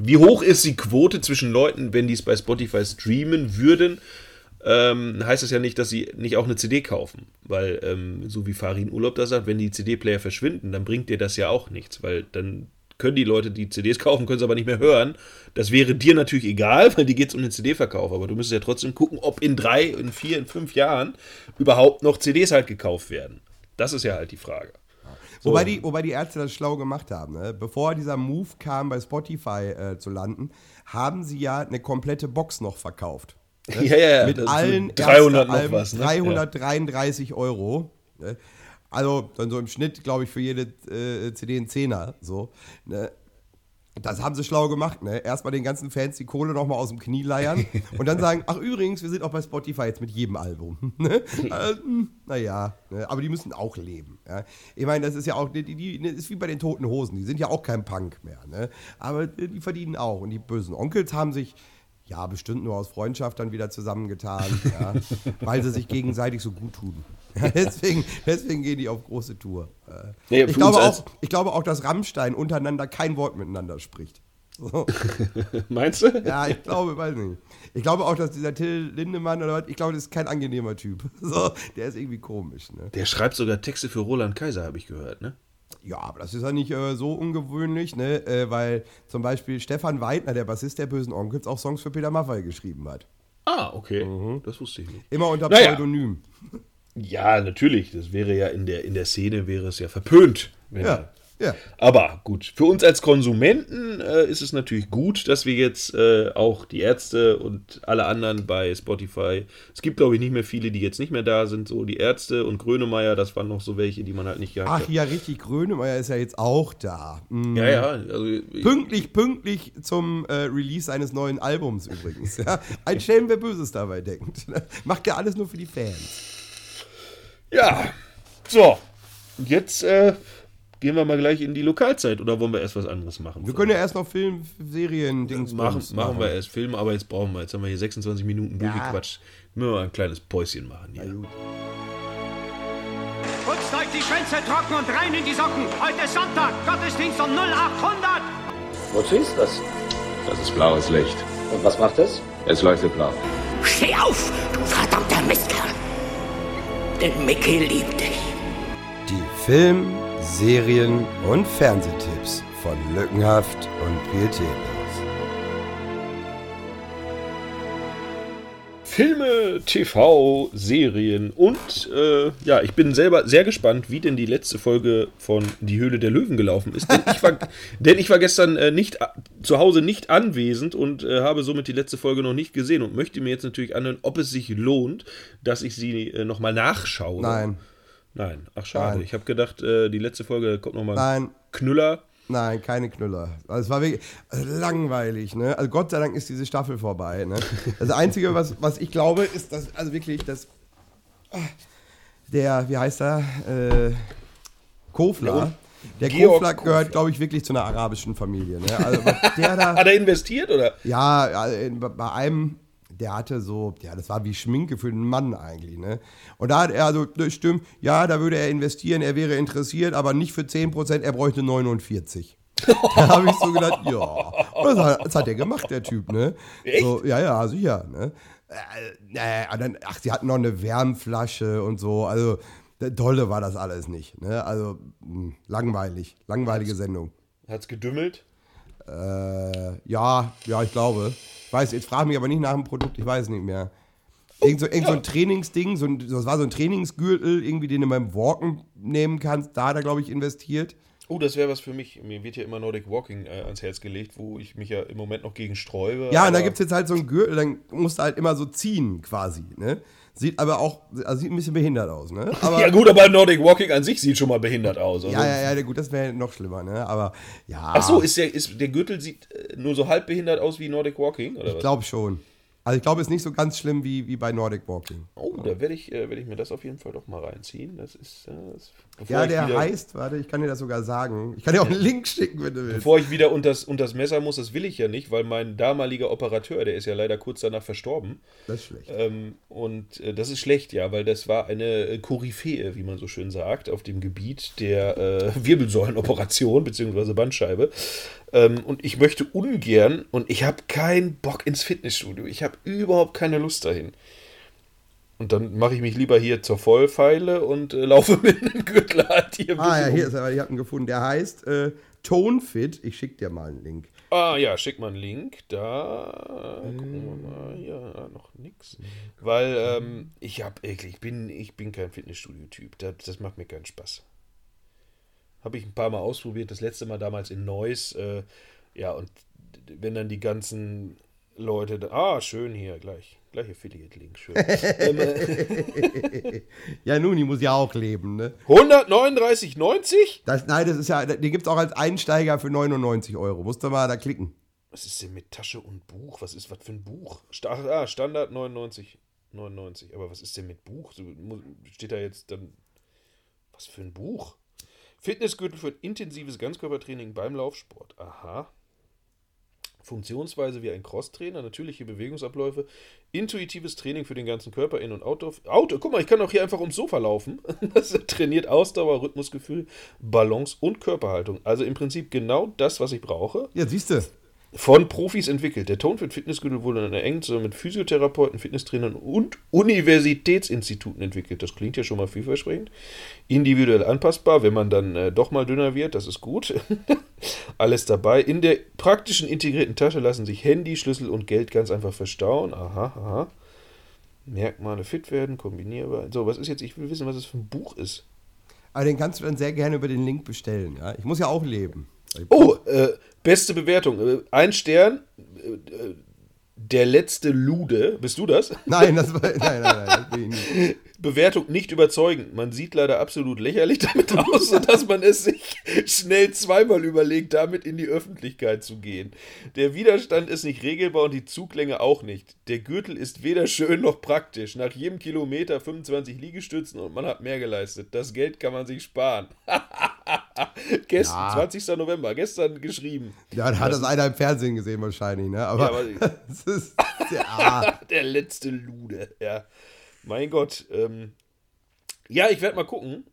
Wie hoch ist die Quote zwischen Leuten, wenn die es bei Spotify streamen würden? Ähm, heißt das ja nicht, dass sie nicht auch eine CD kaufen. Weil, ähm, so wie Farin Urlaub da sagt, wenn die CD-Player verschwinden, dann bringt dir das ja auch nichts, weil dann können die Leute die CDs kaufen, können sie aber nicht mehr hören. Das wäre dir natürlich egal, weil dir geht es um den CD-Verkauf, aber du müsstest ja trotzdem gucken, ob in drei, in vier, in fünf Jahren überhaupt noch CDs halt gekauft werden. Das ist ja halt die Frage. So. Wobei, die, wobei die Ärzte das schlau gemacht haben. Ne? Bevor dieser Move kam, bei Spotify äh, zu landen, haben sie ja eine komplette Box noch verkauft. ja, ja, ja. Mit allen 300 noch Ärztealben, was. Ne? 333 Euro. Ne? Also dann so im Schnitt, glaube ich, für jede äh, CD ein Zehner. So, ne? Das haben sie schlau gemacht, ne? Erstmal den ganzen Fans die Kohle nochmal aus dem Knie leiern und dann sagen, ach übrigens, wir sind auch bei Spotify jetzt mit jedem Album. Ne? Also, hm, naja, ne? aber die müssen auch leben. Ja? Ich meine, das ist ja auch, die, die, die ist wie bei den Toten Hosen, die sind ja auch kein Punk mehr. Ne? Aber die verdienen auch. Und die bösen Onkels haben sich ja, bestimmt nur aus Freundschaft dann wieder zusammengetan, ja, weil sie sich gegenseitig so gut tun. Ja, deswegen, deswegen gehen die auf große Tour. Für ich, glaube auch, ich glaube auch, dass Rammstein untereinander kein Wort miteinander spricht. So. Meinst du? Ja, ich glaube, weiß nicht. Ich glaube auch, dass dieser Till Lindemann oder was, ich glaube, das ist kein angenehmer Typ. So, der ist irgendwie komisch, ne? Der schreibt sogar Texte für Roland Kaiser, habe ich gehört, ne? Ja, aber das ist ja nicht äh, so ungewöhnlich, ne? Äh, weil zum Beispiel Stefan Weidner, der Bassist der Bösen Onkels, auch Songs für Peter Maffay geschrieben hat. Ah, okay. Das wusste ich nicht. Immer unter Naja. Pseudonym. Ja, natürlich. Das wäre ja in der, in der Szene wäre es ja verpönt. Ja, ja. Aber gut, für uns als Konsumenten äh, ist es natürlich gut, dass wir jetzt äh, auch die Ärzte und alle anderen bei Spotify, es gibt glaube ich nicht mehr viele, die jetzt nicht mehr da sind, so die Ärzte und Grönemeyer, das waren noch so welche, die man halt nicht gehabt Ach hat. ja, richtig, Grönemeyer ist ja jetzt auch da. Mhm. Ja, ja, also ich- Pünktlich, pünktlich zum äh, Release eines neuen Albums übrigens. Ja? Ein Schelm, wer Böses dabei denkt. Macht ja alles nur für die Fans. Ja. So, jetzt äh, gehen wir mal gleich in die Lokalzeit oder wollen wir erst was anderes machen? Wir können ja erst noch Film, Serien, Dings machen, machen wir erst Filme, aber jetzt brauchen wir, jetzt haben wir hier 26 Minuten Ja. durchgequatscht. Müssen wir mal ein kleines Päuschen machen hier. Putzt euch die Schwänze trocken und rein in die Socken. Heute ist Sonntag, Gottesdienst um 0800. Wozu ist das? Das ist blaues Licht. Und was macht es? Es leuchtet blau. Steh auf, du verdammter Mistkerl. Denn Mickey liebt dich. Die Film-, Serien- und Fernsehtipps von Lückenhaft und Pietätlos. Filme, TV, Serien und äh, ja, ich bin selber sehr gespannt, wie denn die letzte Folge von Die Höhle der Löwen gelaufen ist. Denn ich war, denn ich war gestern äh, nicht a- zu Hause nicht anwesend und äh, habe somit die letzte Folge noch nicht gesehen und möchte mir jetzt natürlich anhören, ob es sich lohnt, dass ich sie äh, nochmal nachschaue. Nein, Nein, ach schade. Nein. Ich habe gedacht, äh, die letzte Folge kommt nochmal nein, Knüller. Nein, keine Knüller. Also es war wirklich also langweilig, ne? Also Gott sei Dank ist diese Staffel vorbei, ne? Das Einzige, was, was ich glaube, ist, dass, also wirklich, dass ah, der, wie heißt er, äh, Kofler, der Georg Kofler gehört, glaube ich, wirklich zu einer arabischen Familie, ne? Also der da... Hat er investiert oder? Ja, bei einem, der hatte so, ja, das war wie Schminke für den Mann eigentlich, ne? Und da hat er so, das stimmt, ja, da würde er investieren, er wäre interessiert, aber nicht für 10%, er bräuchte 49. da habe ich so gedacht, ja. Und das hat, das hat er gemacht, der Typ, ne? So, ja, ja, sicher, ne? Äh, äh, dann, ach, sie hatten noch eine Wärmflasche und so, also tolle war das alles nicht, ne? Also mh, langweilig, langweilige Sendung. Hat's gedümmelt? Äh, ja, ja, ich glaube. Ich weiß, jetzt frage mich aber nicht nach dem Produkt, ich weiß nicht mehr. Irgend so, irgend so ein Trainingsding, so ein, das war so ein Trainingsgürtel, irgendwie, den du beim Walken nehmen kannst. Da hat er, glaube ich, investiert. Oh, das wäre was für mich. Mir wird ja immer Nordic Walking äh, ans Herz gelegt, wo ich mich ja im Moment noch gegen sträube. Ja, und da gibt es jetzt halt so einen Gürtel, dann musst du halt immer so ziehen, quasi. Ne? Sieht aber auch, also sieht ein bisschen behindert aus, ne? Aber, Ja, gut, aber Nordic Walking an sich sieht schon mal behindert aus. Also, ja, ja, ja, gut, das wäre noch schlimmer, ne? Aber ja. Ach so, ist der, ist, der Gürtel sieht äh, nur so halb behindert aus wie Nordic Walking? Oder Ich glaube schon. Also ich glaube, es ist nicht so ganz schlimm wie, wie bei Nordic Walking. Oh, da werde ich, äh, werd ich mir das auf jeden Fall doch mal reinziehen. Das ist. Äh, das, bevor Ja, der wieder, heißt, warte, ich kann dir das sogar sagen. Ich kann dir auch einen Link schicken, wenn du willst. Bevor ich wieder unters, unters Messer muss, das will ich ja nicht, weil mein damaliger Operateur, der ist ja leider kurz danach verstorben. Das ist schlecht. Ähm, und äh, das ist schlecht, ja, weil das war eine äh, Koryphäe, wie man so schön sagt, auf dem Gebiet der äh, Wirbelsäulenoperation bzw. Bandscheibe. Ähm, und ich möchte ungern und ich habe keinen Bock ins Fitnessstudio. Ich habe überhaupt keine Lust dahin. Und dann mache ich mich lieber hier zur Vollpfeile und äh, laufe mit einem Gürtel hier. Ah ja, hier ist er, ich habe ihn gefunden. Der heißt äh, Tonefit. Ich schicke dir mal einen Link. Ah ja, schick mal einen Link. Da gucken wir mal. Ja, noch nix. Weil ähm, ich hab eklig, ich bin, ich bin kein Fitnessstudio-Typ. Das, das macht mir keinen Spaß. Habe ich ein paar Mal ausprobiert. Das letzte Mal damals in Neuss. Äh, ja, und wenn dann die ganzen Leute. Ah, schön hier, gleich. Gleich Affiliate-Link, schön. ähm, äh, Ja, nun, die muss ja auch leben, ne? 139,90? Das, nein, das ist ja, den gibt es auch als Einsteiger für 99 Euro. Musst du mal da klicken. Was ist denn mit Tasche und Buch? Was ist was für ein Buch? Sta ah, Standard 99. 99. Aber was ist denn mit Buch? Steht da jetzt dann. Was für ein Buch? Fitnessgürtel für intensives Ganzkörpertraining beim Laufsport. Aha. Funktionsweise wie ein Crosstrainer, natürliche Bewegungsabläufe, intuitives Training für den ganzen Körper, In- und Outdoor. Auto, guck mal, ich kann auch hier einfach ums Sofa laufen. Das trainiert Ausdauer, Rhythmusgefühl, Balance und Körperhaltung. Also im Prinzip genau das, was ich brauche. Ja, siehst du. Von Profis entwickelt. Der Tonefit Fitnessgürtel wurde in einer engen mit Physiotherapeuten, Fitnesstrainern und Universitätsinstituten entwickelt. Das klingt ja schon mal vielversprechend. Individuell anpassbar, wenn man dann äh, doch mal dünner wird, das ist gut. Alles dabei. In der praktischen integrierten Tasche lassen sich Handy, Schlüssel und Geld ganz einfach verstauen. Aha, aha. Merkmale fit werden, kombinierbar. So, was ist jetzt? Ich will wissen, was es für ein Buch ist. Aber den kannst du dann sehr gerne über den Link bestellen. Ja? Ich muss ja auch leben. Oh, äh, beste Bewertung. Äh, ein Stern. Äh, äh, der letzte Lude. Bist du das? Nein, das war, nein, nein, nein, Bewertung nicht überzeugend. Man sieht leider absolut lächerlich damit aus, sodass man es sich schnell zweimal überlegt, damit in die Öffentlichkeit zu gehen. Der Widerstand ist nicht regelbar und die Zuglänge auch nicht. Der Gürtel ist weder schön noch praktisch. Nach jedem Kilometer 25 Liegestützen und man hat mehr geleistet. Das Geld kann man sich sparen. Gestern, 20. November, gestern geschrieben. Ja, da hat das einer im Fernsehen gesehen wahrscheinlich, ne? Aber, Ja, aber- ist, ja, Der letzte Lude, ja. Mein Gott. Ähm, ja, ich werde mal gucken.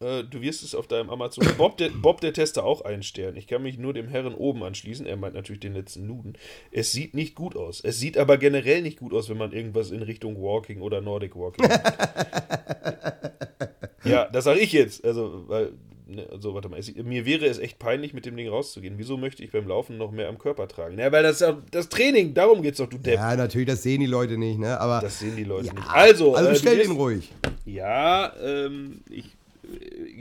Äh, du wirst es auf deinem Amazon. Bob der, Bob der Tester auch einen Stern. Ich kann mich nur dem Herren oben anschließen. Er meint natürlich den letzten Luden. Es sieht nicht gut aus. Es sieht aber generell nicht gut aus, wenn man irgendwas in Richtung Walking oder Nordic Walking macht. ja, das sage ich jetzt. Also, weil. Ne, also, warte mal. Es, mir wäre es echt peinlich, mit dem Ding rauszugehen. Wieso möchte ich beim Laufen noch mehr am Körper tragen? Ja, weil das ist ja das Training. Darum geht's doch, du Depp. ja, natürlich, das sehen die Leute nicht, ne? Aber Das sehen die Leute ja, nicht. Also, also äh, wirst- den ruhig. Ja, ähm, ich,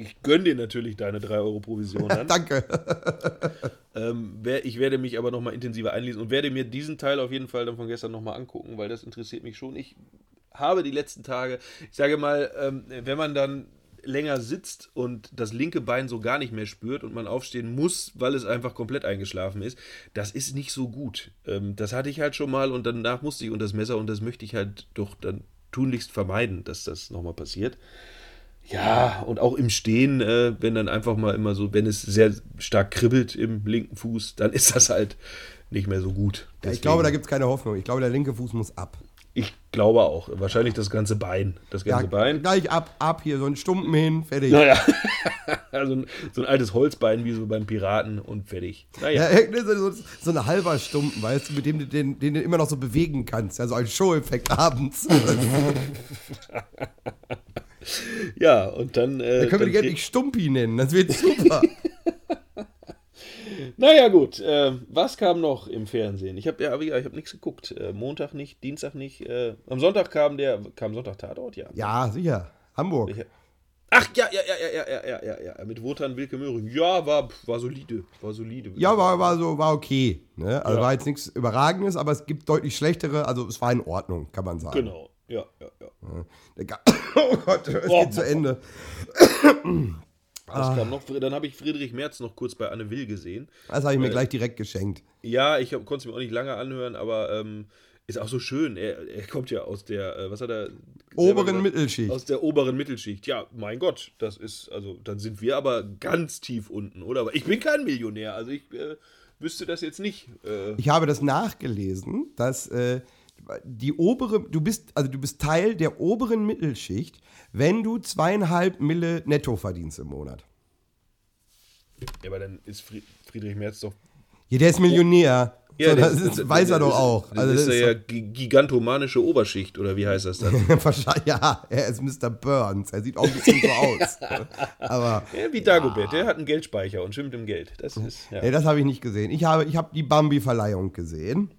ich gönne dir natürlich deine 3 Euro Provision an. Danke. ähm, ich werde mich aber nochmal intensiver einlesen und werde mir diesen Teil auf jeden Fall dann von gestern nochmal angucken, weil das interessiert mich schon. Ich habe die letzten Tage, ich sage mal, ähm, wenn man dann länger sitzt und das linke Bein so gar nicht mehr spürt und man aufstehen muss, weil es einfach komplett eingeschlafen ist, das ist nicht so gut. Ähm, das hatte ich halt schon mal und danach musste ich unter das Messer und das möchte ich halt doch dann tunlichst vermeiden, dass das nochmal passiert. Ja, und auch im Stehen, äh, wenn dann einfach mal immer so, wenn es sehr stark kribbelt im linken Fuß, dann ist das halt nicht mehr so gut. Ja, ich glaube, da gibt es keine Hoffnung. Ich glaube, der linke Fuß muss ab. Ich glaube auch. Wahrscheinlich das ganze Bein. Das Ja, ganze Bein. gleich ab, ab hier, so ein Stumpen hin, fertig. Naja, also ein, so ein altes Holzbein wie so beim Piraten und fertig. Naja. Ja, so, so, so ein halber Stumpen, weißt du, mit dem du den, den du immer noch so bewegen kannst. Ja, so ein Show-Effekt abends. Ja, und dann. Äh, Da können wir dann die nicht Stumpi nennen, das wird super. Naja, gut. Äh, was kam noch im Fernsehen? Ich habe ja, ich habe nichts geguckt. Äh, Montag nicht, Dienstag nicht. Äh, am Sonntag kam der. Kam Sonntag Tatort? Ja. ja, sicher. Hamburg. Ich- Ach ja, ja, ja, ja, ja, ja, ja, ja, ja. Mit Wotan Wilke Möhring. Ja, war, war solide. War solide. Ja, war, war so, war okay. Ne? Also Ja. war jetzt nichts Überragendes, aber es gibt deutlich schlechtere, also es war in Ordnung, kann man sagen. Genau. Ja, ja, ja. Ga- Oh Gott, es Oh, geht zu Ende. Kam noch? Dann habe ich Friedrich Merz noch kurz bei Anne Will gesehen. Das habe ich mir Äh, gleich direkt geschenkt. Ja, ich konnte es mir auch nicht lange anhören, aber ähm, Ist auch so schön. Er, er kommt ja aus der, äh, was hat er? Oberen? Mittelschicht. Aus der oberen Mittelschicht. Ja, mein Gott, das ist, also dann sind wir aber ganz tief unten, oder? Aber ich bin kein Millionär, also ich äh, wüsste das jetzt nicht. Äh, Ich habe das nachgelesen, dass äh, die obere, du bist, also du bist Teil der oberen Mittelschicht, wenn du zweieinhalb Mille netto verdienst im Monat. ja, aber dann ist Fried, Friedrich Merz doch. Ja, der ist Millionär. so, das, ist, das- weiß er das doch ist- auch. Das Also ist, das ja doch- gigantomanische Oberschicht, oder wie heißt das dann? Ja, er ist Mr. Burns. Er sieht auch ein bisschen so aus. Aber ja, wie Dagobert, der hat einen Geldspeicher und schwimmt im Geld. Das ist, ja, nee, das habe ich nicht gesehen. Ich habe, ich habe die Bambi-Verleihung gesehen.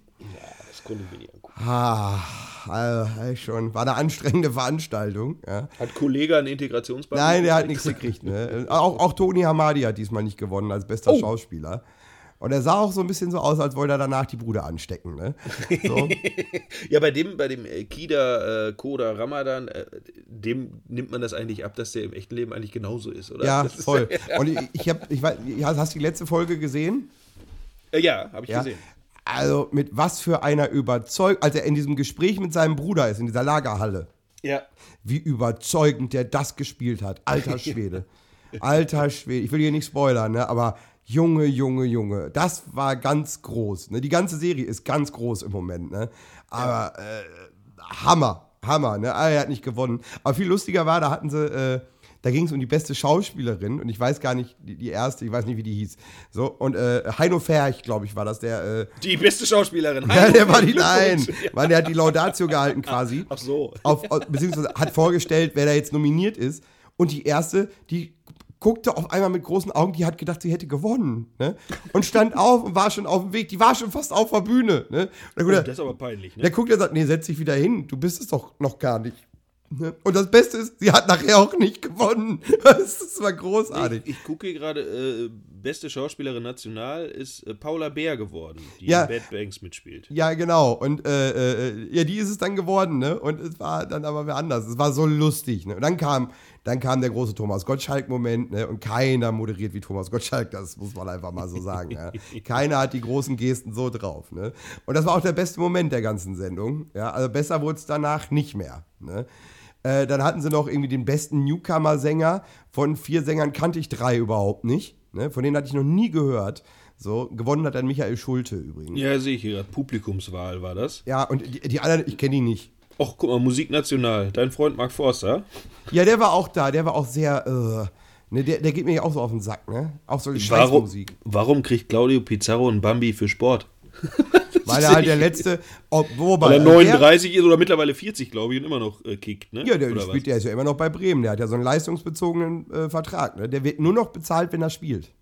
das konnte ich mir nicht angucken. Ah, also, schon. War eine anstrengende Veranstaltung. Ja. Hat Kollege einen Integrationsband? Nein, der hat nichts gekriegt. Ne? Auch, auch Tony Hamadi hat diesmal nicht gewonnen als bester Oh. Schauspieler. Und er sah auch so ein bisschen so aus, als wollte er danach die Bruder anstecken. Ne? So. Ja, bei dem, bei dem äh, Kida äh, Koda Ramadan, äh, dem nimmt man das eigentlich ab, dass der im echten Leben eigentlich genauso ist, oder? ja, Das ist- voll. Und ich, ich habe, ich weiß, hast du die letzte Folge gesehen? Äh, ja, habe ich Ja. gesehen. Also mit was für einer Überzeugung, als er in diesem Gespräch mit seinem Bruder ist, in dieser Lagerhalle, Ja. wie überzeugend der das gespielt hat. Alter Schwede. Alter Schwede. Ich will hier nicht spoilern, ne? aber Junge, Junge, Junge. Das war ganz groß. Ne? Die ganze Serie ist ganz groß im Moment. Ne? Aber äh, Hammer, Hammer. Ne? Ah, er hat nicht gewonnen. Aber viel lustiger war, da hatten sie, äh, da ging es um die beste Schauspielerin und ich weiß gar nicht, die, die erste, ich weiß nicht, wie die hieß. So, und äh, Heino Ferch, glaube ich, war das, der. Äh, Die beste Schauspielerin. ja, der war die, nein, weil der hat die Laudatio gehalten quasi. Ach so. Auf, auf, beziehungsweise hat vorgestellt, wer da jetzt nominiert ist. Und die erste, die guckte auf einmal mit großen Augen, die hat gedacht, sie hätte gewonnen. Ne? Und stand auf und war schon auf dem Weg. Die war schon fast auf der Bühne. Ne? Und dann Oh, das ist aber peinlich, ne? der guckt und sagt, nee, setz dich wieder hin. Du bist es doch noch gar nicht. Ne? Und das Beste ist, sie hat nachher auch nicht gewonnen. Das war großartig. Ich, ich gucke gerade, äh, beste Schauspielerin national ist äh, Paula Bär geworden, die Ja. in Bad Banks mitspielt. Ja, genau. Und äh, äh, ja, die ist es dann geworden, ne? Und es war dann aber wer anders. Es war so lustig, ne? Und dann kam, dann kam der große Thomas Gottschalk-Moment, ne? Und keiner moderiert wie Thomas Gottschalk, das muss man einfach mal so sagen. ja? Keiner hat die großen Gesten so drauf, ne? Und das war auch der beste Moment der ganzen Sendung. Ja, also besser wurde es danach nicht mehr. Ne? Äh, dann hatten sie noch irgendwie den besten Newcomer-Sänger. Von vier Sängern kannte ich drei überhaupt nicht. Ne? Von denen hatte ich noch nie gehört. So, gewonnen hat dann Michael Schulte übrigens. Ja, sehe ich hier gerade. Publikumswahl war das. Ja, und die, die anderen, ich kenne die nicht. Och, guck mal, Musik national. Dein Freund Mark Forster. Ja, der war auch da, der war auch sehr, äh, ne, der, der geht mir ja auch so auf den Sack, ne? Auch so die Warum, warum kriegt Claudio Pizarro ein Bambi für Sport? Weil er halt der letzte, ob, wobei, Weil er also 39 ist oder mittlerweile 40, glaube ich, und immer noch äh, kickt, ne? Der, ja, der, Oder spielt, der ist ja immer noch bei Bremen, der hat ja so einen leistungsbezogenen äh, Vertrag, ne? Der wird nur noch bezahlt, wenn er spielt.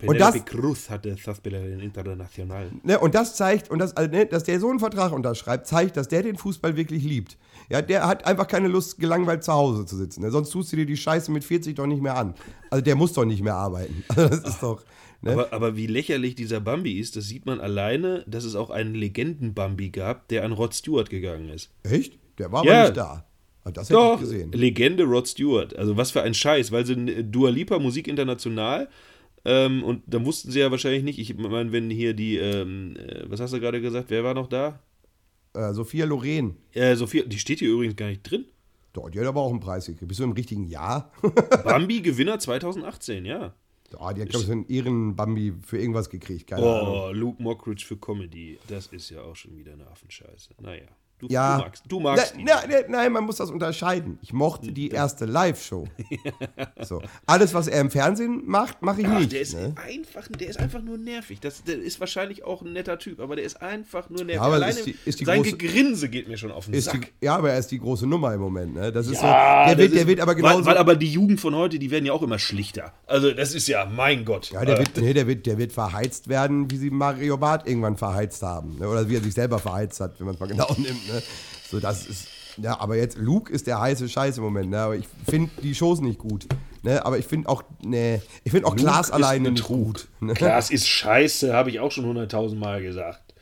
Was? und das- Cruz hatte Stadtspielerin international. Ne, und das zeigt, und das, also, ne, dass der so einen Vertrag unterschreibt, zeigt, dass der den Fußball wirklich liebt. Ja, der hat einfach keine Lust, gelangweilt zu Hause zu sitzen. Ne? Sonst tust du dir die Scheiße mit 40 doch nicht mehr an. Also der muss doch nicht mehr arbeiten. Also das ist doch. Ne? Aber, aber wie lächerlich dieser Bambi ist, das sieht man alleine, dass es auch einen Legenden-Bambi gab, der an Rod Stewart gegangen ist. Echt? Der war Ja. aber nicht da. Das hätte Doch, ich gesehen. Legende Rod Stewart. Also was für ein Scheiß, weil sie Dua Lipa Musik international ähm, und dann wussten sie ja wahrscheinlich nicht, ich meine, wenn hier die, ähm, äh, was hast du gerade gesagt, wer war noch da? Äh, Sophia Loren. Äh, Sophia, die steht hier übrigens gar nicht drin. Doch, die hat aber auch einen Preis gekriegt. Bist du im richtigen Jahr? Bambi Gewinner 2018, ja. Ja, die hat, glaube ich, einen Ehrenbambi für irgendwas gekriegt. Keine Ahnung. Oh, Luke Mockridge für Comedy. Das ist ja auch schon wieder eine Affenscheiße. Naja. Du, Ja. du magst, du magst Na, ihn. na, na, nein, man muss das unterscheiden. Ich mochte die erste Live-Show. so. Alles, was er im Fernsehen macht, mache ich Ach, nicht. der ist ne? einfach, der ist einfach nur nervig. Das, der ist wahrscheinlich auch ein netter Typ, aber der ist einfach nur nervig. Ja, aber Alleine ist die- ist die sein große- Gegrinse geht mir schon auf den Ist die, Sack. ja, aber er ist die große Nummer im Moment. Ne? Das ist Ja, so, der, wird, der ist- wird aber weil, genauso. weil aber die Jugend von heute, die werden ja auch immer schlichter. Also das ist ja, mein Gott. ja, der Äh, wird, nee, der, wird, der wird verheizt werden, wie sie Mario Barth irgendwann verheizt haben. Ne? Oder wie er sich selber verheizt hat, wenn man es mal genau nimmt. Ne? So, das ist. Ja, aber jetzt, Luke ist der heiße Scheiß im Moment. Ne? Aber ich finde die Shows nicht gut. Ne? Aber ich finde auch, ne, ich finde auch Luke Klaas alleine nicht gut. Ne? Klaas ist scheiße, habe ich auch schon hunderttausend Mal gesagt.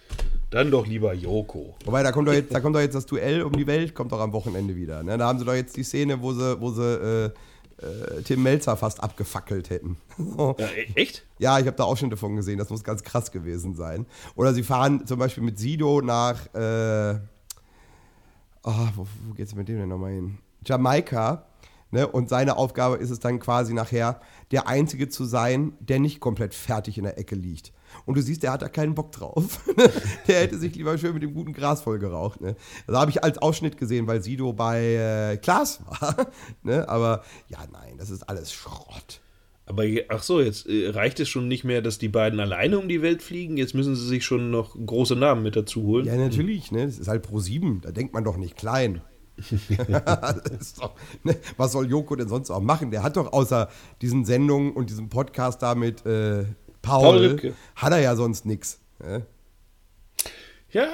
Dann doch lieber Joko. Wobei, da kommt, doch jetzt, da kommt doch jetzt das Duell um die Welt, kommt doch am Wochenende wieder. Ne? Da haben sie doch jetzt die Szene, wo sie, wo sie äh, äh, Tim Melzer fast abgefackelt hätten. So. Ja, e- echt? Ja, ich habe da auch schon davon gesehen, das muss ganz krass gewesen sein. Oder sie fahren zum Beispiel mit Sido nach, äh, ah, wo, wo geht's mit dem denn nochmal hin? Jamaika. Ne? Und seine Aufgabe ist es dann quasi nachher, der Einzige zu sein, der nicht komplett fertig in der Ecke liegt. Und du siehst, der hat da keinen Bock drauf. der hätte sich lieber schön mit dem guten Gras voll geraucht. Ne? Das habe ich als Ausschnitt gesehen, weil Sido bei äh, Klaas war. ne? Aber ja, nein, das ist alles Schrott. Aber ach so, jetzt äh, reicht es schon nicht mehr, dass die beiden alleine um die Welt fliegen. Jetzt müssen sie sich schon noch große Namen mit dazu holen. Ja, natürlich, ne? Das ist halt Pro 7, da denkt man doch nicht klein. doch, ne? Was soll Joko denn sonst auch machen? Der hat doch außer diesen Sendungen und diesem Podcast da mit äh, Paul, Paul hat er ja sonst nichts. Ne? Ja.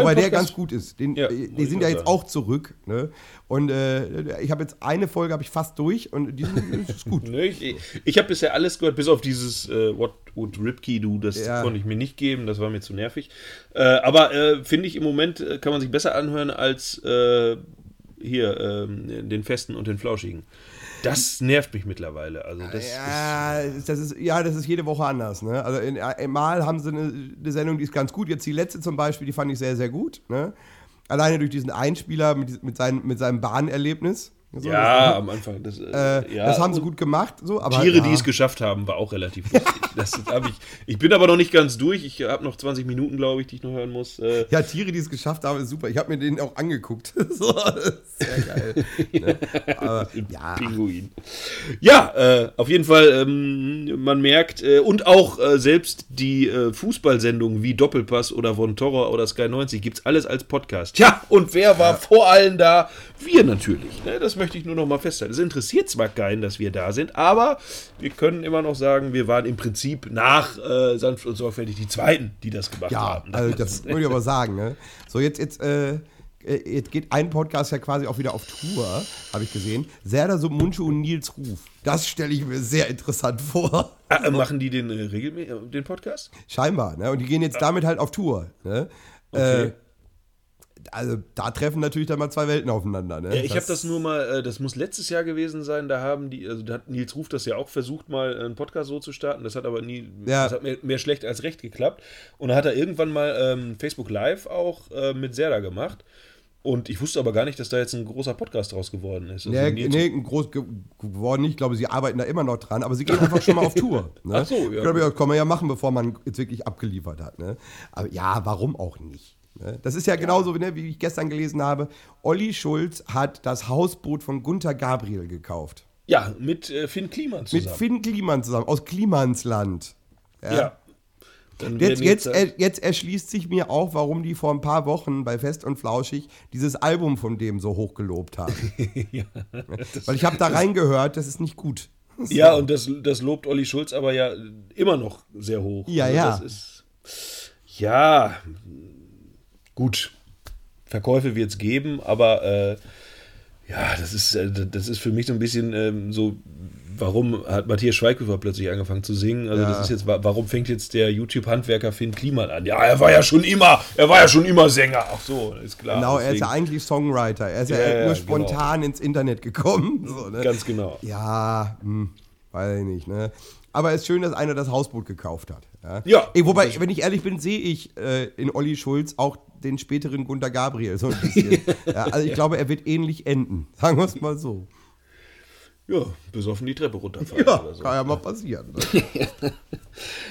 Wobei der ganz gut ist. Den, Ja, äh, die ich sind ja jetzt sagen. auch zurück. Ne? Und äh, ich habe jetzt eine Folge habe ich fast durch und die sind, ist gut. Ne, ich ich habe bisher alles gehört, bis auf dieses äh, What Would Ripkey Do, das Ja. konnte ich mir nicht geben, das war mir zu nervig. Äh, aber äh, finde ich im Moment äh, kann man sich besser anhören als äh, hier ähm, den Festen und den Flauschigen. Das nervt mich mittlerweile. Also das ist, Ja, das ist, ja, das ist jede Woche anders. Ne? Also in, Mal haben sie eine, eine Sendung, die ist ganz gut. Jetzt die letzte zum Beispiel, die fand ich sehr, sehr gut. Ne? Alleine durch diesen Einspieler mit, mit, seinem, mit seinem Bahnerlebnis. So, ja, am Anfang. Das, äh, das, äh, ja, das haben sie gut gemacht. So, aber Tiere, ja. die es geschafft haben, war auch relativ lustig. das hab ich, ich bin aber noch nicht ganz durch. Ich habe noch 20 Minuten, glaube ich, die ich noch hören muss. Äh, Ja, Tiere, die es geschafft haben, ist super. Ich habe mir den auch angeguckt. so, das sehr geil. ne? Aber, ja, Pinguin. Ja, äh, auf jeden Fall, ähm, man merkt, äh, und auch äh, selbst die Fußballsendungen wie Doppelpass oder Von Torra oder Sky 90 gibt's alles als Podcast. Tja, und wer war vor allem da? Wir natürlich. Ne? Das möchte ich nur noch mal festhalten. Es interessiert zwar keinen, dass wir da sind, aber wir können immer noch sagen, wir waren im Prinzip nach äh, sanft und sorgfältig die Zweiten, die das gemacht ja haben. also das muss ich aber sagen. Ne? So, jetzt, jetzt, äh, äh, jetzt geht ein Podcast ja quasi auch wieder auf Tour, habe ich gesehen. Serdar Munchu und Nils Ruf. Das stelle ich mir sehr interessant vor. Ah, äh, machen die den äh, regelmäßig, den Podcast? Scheinbar, ne? Und die gehen jetzt damit halt auf Tour. Ne? Okay. Also da treffen natürlich dann mal zwei Welten aufeinander. Ne? Ja, ich habe das nur mal, äh, das muss letztes Jahr gewesen sein, da haben die, also da hat Nils Ruf das ja auch versucht, mal einen Podcast so zu starten. Das hat aber nie, Ja. das hat mehr, mehr schlecht als recht geklappt. Und da hat er irgendwann mal ähm, Facebook Live auch äh, mit Serda gemacht. Und ich wusste aber gar nicht, dass da jetzt ein großer Podcast draus geworden ist. Also Nee, nee, groß ge geworden nicht. Ich glaube, sie arbeiten da immer noch dran, aber sie gehen einfach schon mal auf Tour. Ne? Ach so, ja. Ich glaube, ja, kann man ja machen, bevor man jetzt wirklich abgeliefert hat. Ne? Aber ja, warum auch nicht? Ne? Das ist ja genauso, ne, wie ich gestern gelesen habe. Olli Schulz hat das Hausboot von Gunther Gabriel gekauft. Ja, mit äh, Finn Kliman Mit zusammen. Finn Kliman zusammen, aus Klimansland. ja. Dann Jetzt, jetzt, er, jetzt erschließt sich mir auch, warum die vor ein paar Wochen bei Fest und Flauschig dieses Album von dem so hoch gelobt haben. Weil ich habe da reingehört, das ist nicht gut. Ja, und das, das lobt Olli Schulz aber ja immer noch sehr hoch. Ja, Also ja. Ja, gut. Verkäufe wird es geben, aber äh, ja, das ist, äh, das ist für mich so ein bisschen ähm, so, warum hat Matthias Schweighöfer plötzlich angefangen zu singen? Also Ja. das ist jetzt, wa- warum fängt jetzt der YouTube-Handwerker Finn Kliman an? Ja, er war ja schon immer, er war ja schon immer Sänger. Ach so, ist klar. Genau, er ist ja deswegen- eigentlich Songwriter. Er ist ja, Ja, ja, nur genau. spontan ins Internet gekommen. So, ne? Ganz genau. Ja, hm, weiß ich nicht. Ne? Aber es ist schön, dass einer das Hausboot gekauft hat. Ja. Ja. Ey, wobei, wenn ich ehrlich bin, sehe ich äh, in Olli Schulz auch den späteren Gunter Gabriel so ein bisschen. ja, also ich glaube, er wird ähnlich enden. Sagen wir es mal so. Ja, besoffen die Treppe runterfallen Ja, oder so. kann ja mal passieren. Ne?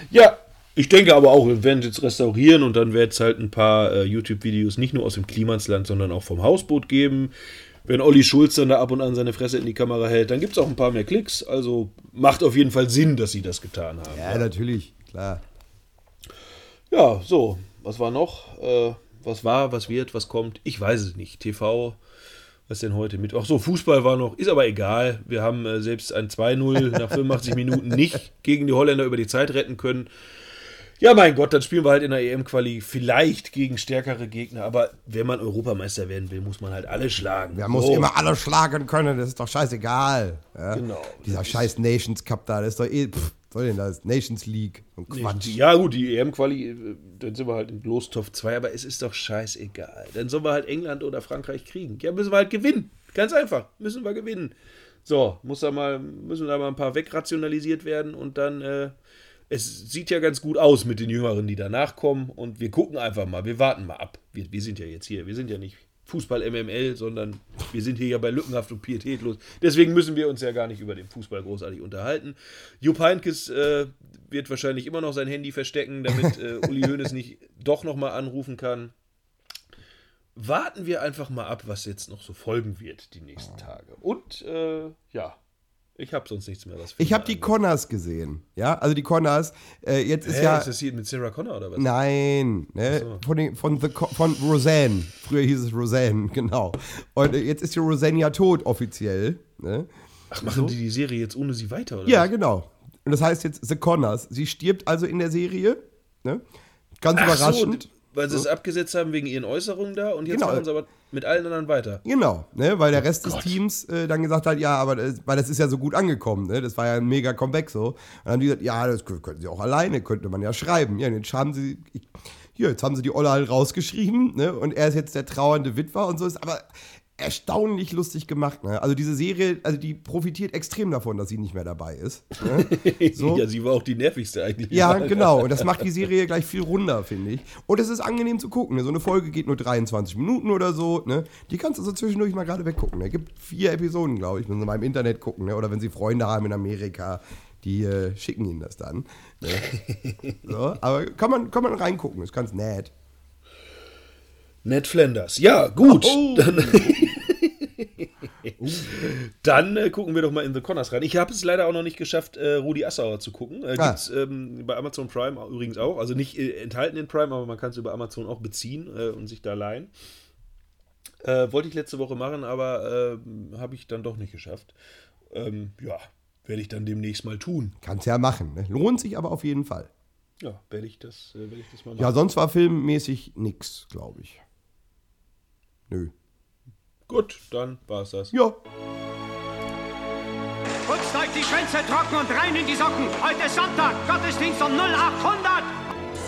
Ja, ich denke aber auch, wir werden es jetzt restaurieren und dann wird es halt ein paar äh, YouTube-Videos nicht nur aus dem Klimansland, sondern auch vom Hausboot geben. Wenn Olli Schulz dann da ab und an seine Fresse in die Kamera hält, dann gibt es auch ein paar mehr Klicks. Also macht auf jeden Fall Sinn, dass sie das getan haben. Ja, natürlich, klar. Ja, so, was war noch? Äh, was war, was wird, was kommt? Ich weiß es nicht. TV, was denn heute mit? Ach so, Fußball war noch, ist aber egal. Wir haben äh, selbst ein 2-0 nach 85 Minuten nicht gegen die Holländer über die Zeit retten können. Ja, mein Gott, dann spielen wir halt in der EM-Quali vielleicht gegen stärkere Gegner, aber wenn man Europameister werden will, muss man halt alle schlagen. Man muss immer alle schlagen können, das ist doch scheißegal. Ja? Genau. Dieser scheiß Nations Cup da, das ist doch eh, pff, soll denn das? Nations League. Und Quatsch. Ja, gut, die EM-Quali, äh, dann sind wir halt in bloß Top 2, aber es ist doch scheißegal. Dann sollen wir halt England oder Frankreich kriegen. Ja, müssen wir halt gewinnen. Ganz einfach, müssen wir gewinnen. So, muss da mal, müssen da mal ein paar wegrationalisiert werden und dann, äh, es sieht ja ganz gut aus mit den Jüngeren, die danach kommen und wir gucken einfach mal, wir warten mal ab. Wir, wir sind ja jetzt hier, wir sind ja nicht Fußball MML, sondern wir sind hier ja bei Lückenhaft und Pietätlos. Deswegen müssen wir uns ja gar nicht über den Fußball großartig unterhalten. Jupp Heynckes äh, wird wahrscheinlich immer noch sein Handy verstecken, damit äh, Uli Hoeneß nicht doch nochmal anrufen kann. Warten wir einfach mal ab, was jetzt noch so folgen wird die nächsten Tage. Und äh, ja, ich habe sonst nichts mehr. Was Ich habe die Connors gesehen. Ja, also die Connors. Äh, jetzt ist Hä, ja. ist das hier mit Sarah Connor oder was? Nein, ne? so. von, den, von, The, von Roseanne. Früher hieß es Roseanne, genau. Und äh, jetzt ist die Roseanne ja tot offiziell. Ne? Ach, machen die die Serie jetzt ohne sie weiter, oder? Ja, was? genau. Und das heißt jetzt The Connors. Sie stirbt also in der Serie. Ne? Ganz Ach überraschend. So, weil sie es abgesetzt haben wegen ihren Äußerungen da und jetzt Genau. machen sie aber mit allen anderen weiter. Genau, ne, weil der Rest des Gott. Teams äh, dann gesagt hat, ja, aber das, weil das ist ja so gut angekommen, ne? Das war ja ein mega Comeback so. Und dann haben die gesagt, ja, das kö- könnten sie auch alleine, könnte man ja schreiben. Ja, und jetzt haben sie, ich, hier, jetzt haben sie die Olle halt rausgeschrieben, ne? Und er ist jetzt der trauernde Witwer und so ist aber erstaunlich lustig gemacht, ne? Also diese Serie, also die profitiert extrem davon, dass sie nicht mehr dabei ist. Ne? So. ja, sie war auch die nervigste eigentlich. Ja, genau. Und das macht die Serie gleich viel runder, finde ich. Und es ist angenehm zu gucken. Ne? So eine Folge geht nur 23 Minuten oder so. Ne? Die kannst du so zwischendurch mal gerade weggucken. Es gibt vier Episoden, glaube ich, wenn sie mal im Internet gucken. Ne? Oder wenn sie Freunde haben in Amerika, die äh, schicken ihnen das dann. Ne? so, aber kann man, kann man reingucken. Ist ganz nett. Ned Flanders. Ja, gut. Oh. Dann, dann äh, gucken wir doch mal in The Connors rein. Ich habe es leider auch noch nicht geschafft, äh, Rudi Assauer zu gucken. Äh, Ah. Gibt's ähm, bei Amazon Prime übrigens auch. Also nicht äh, enthalten in Prime, aber man kann es über Amazon auch beziehen äh, und sich da leihen. Äh, wollte ich letzte Woche machen, aber äh, habe ich dann doch nicht geschafft. Ähm, ja, werde ich dann demnächst mal tun. Kannst ja machen. Ne? Lohnt sich aber auf jeden Fall. Ja, werde ich, das, werde ich das mal machen. Ja, sonst war filmmäßig nix, glaube ich. Nö. Gut, dann war es das. Ja. Putzt euch die Schwänze trocken und rein in die Socken. Heute ist Sonntag, Gottesdienst um 0800.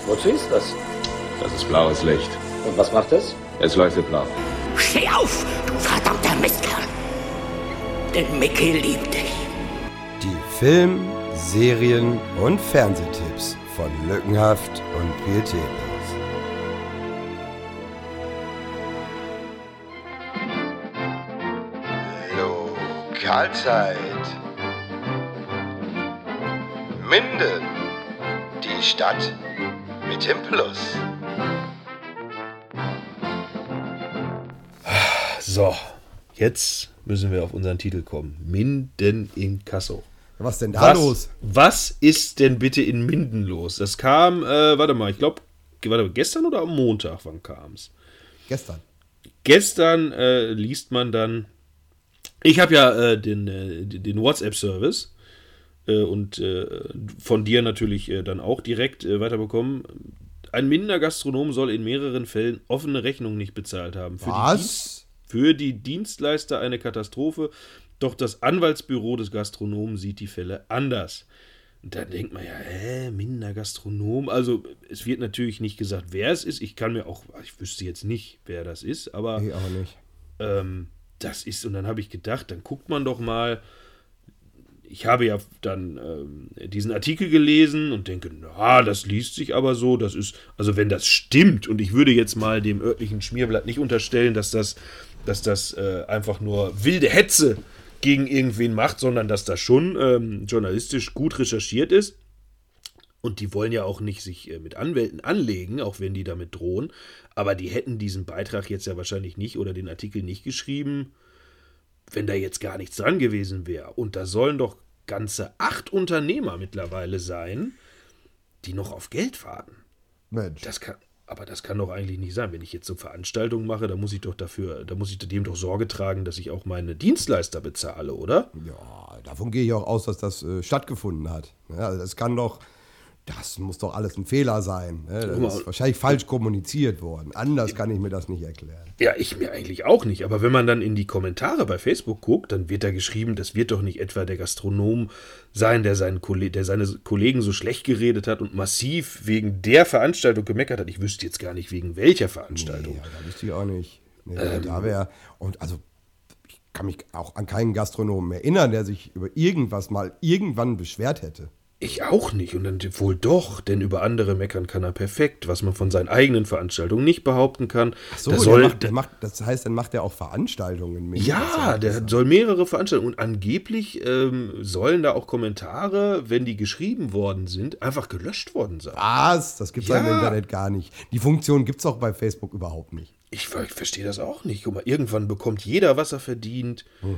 Wozu ist das? Das ist blaues Licht. Und was macht es? Es leuchtet blau. Steh auf, du verdammter Mistkerl. Denn Mickey liebt dich. Die Film-, Serien- und Fernsehtipps von Lückenhaft und Pietätlos. Lokalzeit. Minden. Die Stadt mit dem Plus. So, jetzt müssen wir auf unseren Titel kommen. Minden in Kasso. Was denn da Was, los? was ist denn bitte in Minden los? Das kam, äh, warte mal, ich glaube, warte, gestern oder am Montag, wann kam es? Gestern. Gestern äh, liest man dann, ich habe ja äh, den, äh, den WhatsApp-Service äh, und äh, von dir natürlich äh, dann auch direkt äh, weiterbekommen. Ein Mindener Gastronom soll in mehreren Fällen offene Rechnungen nicht bezahlt haben. Für Die Was? für die Dienstleister eine Katastrophe, doch das Anwaltsbüro des Gastronomen sieht die Fälle anders. Und dann denkt man ja, hä, Minder Gastronom. Also es wird natürlich nicht gesagt, wer es ist. Ich kann mir auch, ich wüsste jetzt nicht, wer das ist, aber Nee, auch nicht. ähm, das ist, und dann habe ich gedacht, dann guckt man doch mal. Ich habe ja dann ähm, diesen Artikel gelesen und denke, na, das liest sich aber so, das ist, also wenn das stimmt, und ich würde jetzt mal dem örtlichen Schmierblatt nicht unterstellen, dass das, dass das äh, einfach nur wilde Hetze gegen irgendwen macht, sondern dass das schon ähm, journalistisch gut recherchiert ist. Und die wollen ja auch nicht sich äh, mit Anwälten anlegen, auch wenn die damit drohen. Aber die hätten diesen Beitrag jetzt ja wahrscheinlich nicht oder den Artikel nicht geschrieben, wenn da jetzt gar nichts dran gewesen wäre. Und da sollen doch ganze acht Unternehmer mittlerweile sein, die noch auf Geld warten. Mensch. Das kann, aber das kann doch eigentlich nicht sein. Wenn ich jetzt so Veranstaltungen mache, da muss ich doch dafür, da muss ich dem doch Sorge tragen, dass ich auch meine Dienstleister bezahle, oder? Ja, davon gehe ich auch aus, dass das äh, stattgefunden hat. Ja, also das kann doch, das muss doch alles ein Fehler sein. Ne? Das ist wahrscheinlich falsch kommuniziert worden. Anders kann ich mir das nicht erklären. Ja, ich mir eigentlich auch nicht. Aber wenn man dann in die Kommentare bei Facebook guckt, dann wird da geschrieben, das wird doch nicht etwa der Gastronom sein, der, seinen Kolle der seine Kollegen so schlecht geredet hat und massiv wegen der Veranstaltung gemeckert hat. Ich wüsste jetzt gar nicht, wegen welcher Veranstaltung. Ja, da wüsste ich auch nicht. Nee, Ähm. Da wäre, und also, ich kann mich auch an keinen Gastronomen erinnern, der sich über irgendwas mal irgendwann beschwert hätte. Ich auch nicht. Und dann wohl doch, denn über andere meckern kann er perfekt, was man von seinen eigenen Veranstaltungen nicht behaupten kann. So, Da der soll, macht, der macht, das heißt, dann macht er auch Veranstaltungen mit. ja, der soll mehrere Veranstaltungen und angeblich ähm, sollen da auch Kommentare, wenn die geschrieben worden sind, einfach gelöscht worden sein. Was? Das gibt's ja. im. Internet gar nicht. Die Funktion gibt's auch bei Facebook überhaupt nicht. Ich, ich verstehe das auch nicht. Guck mal, irgendwann bekommt jeder, was er verdient. Hm.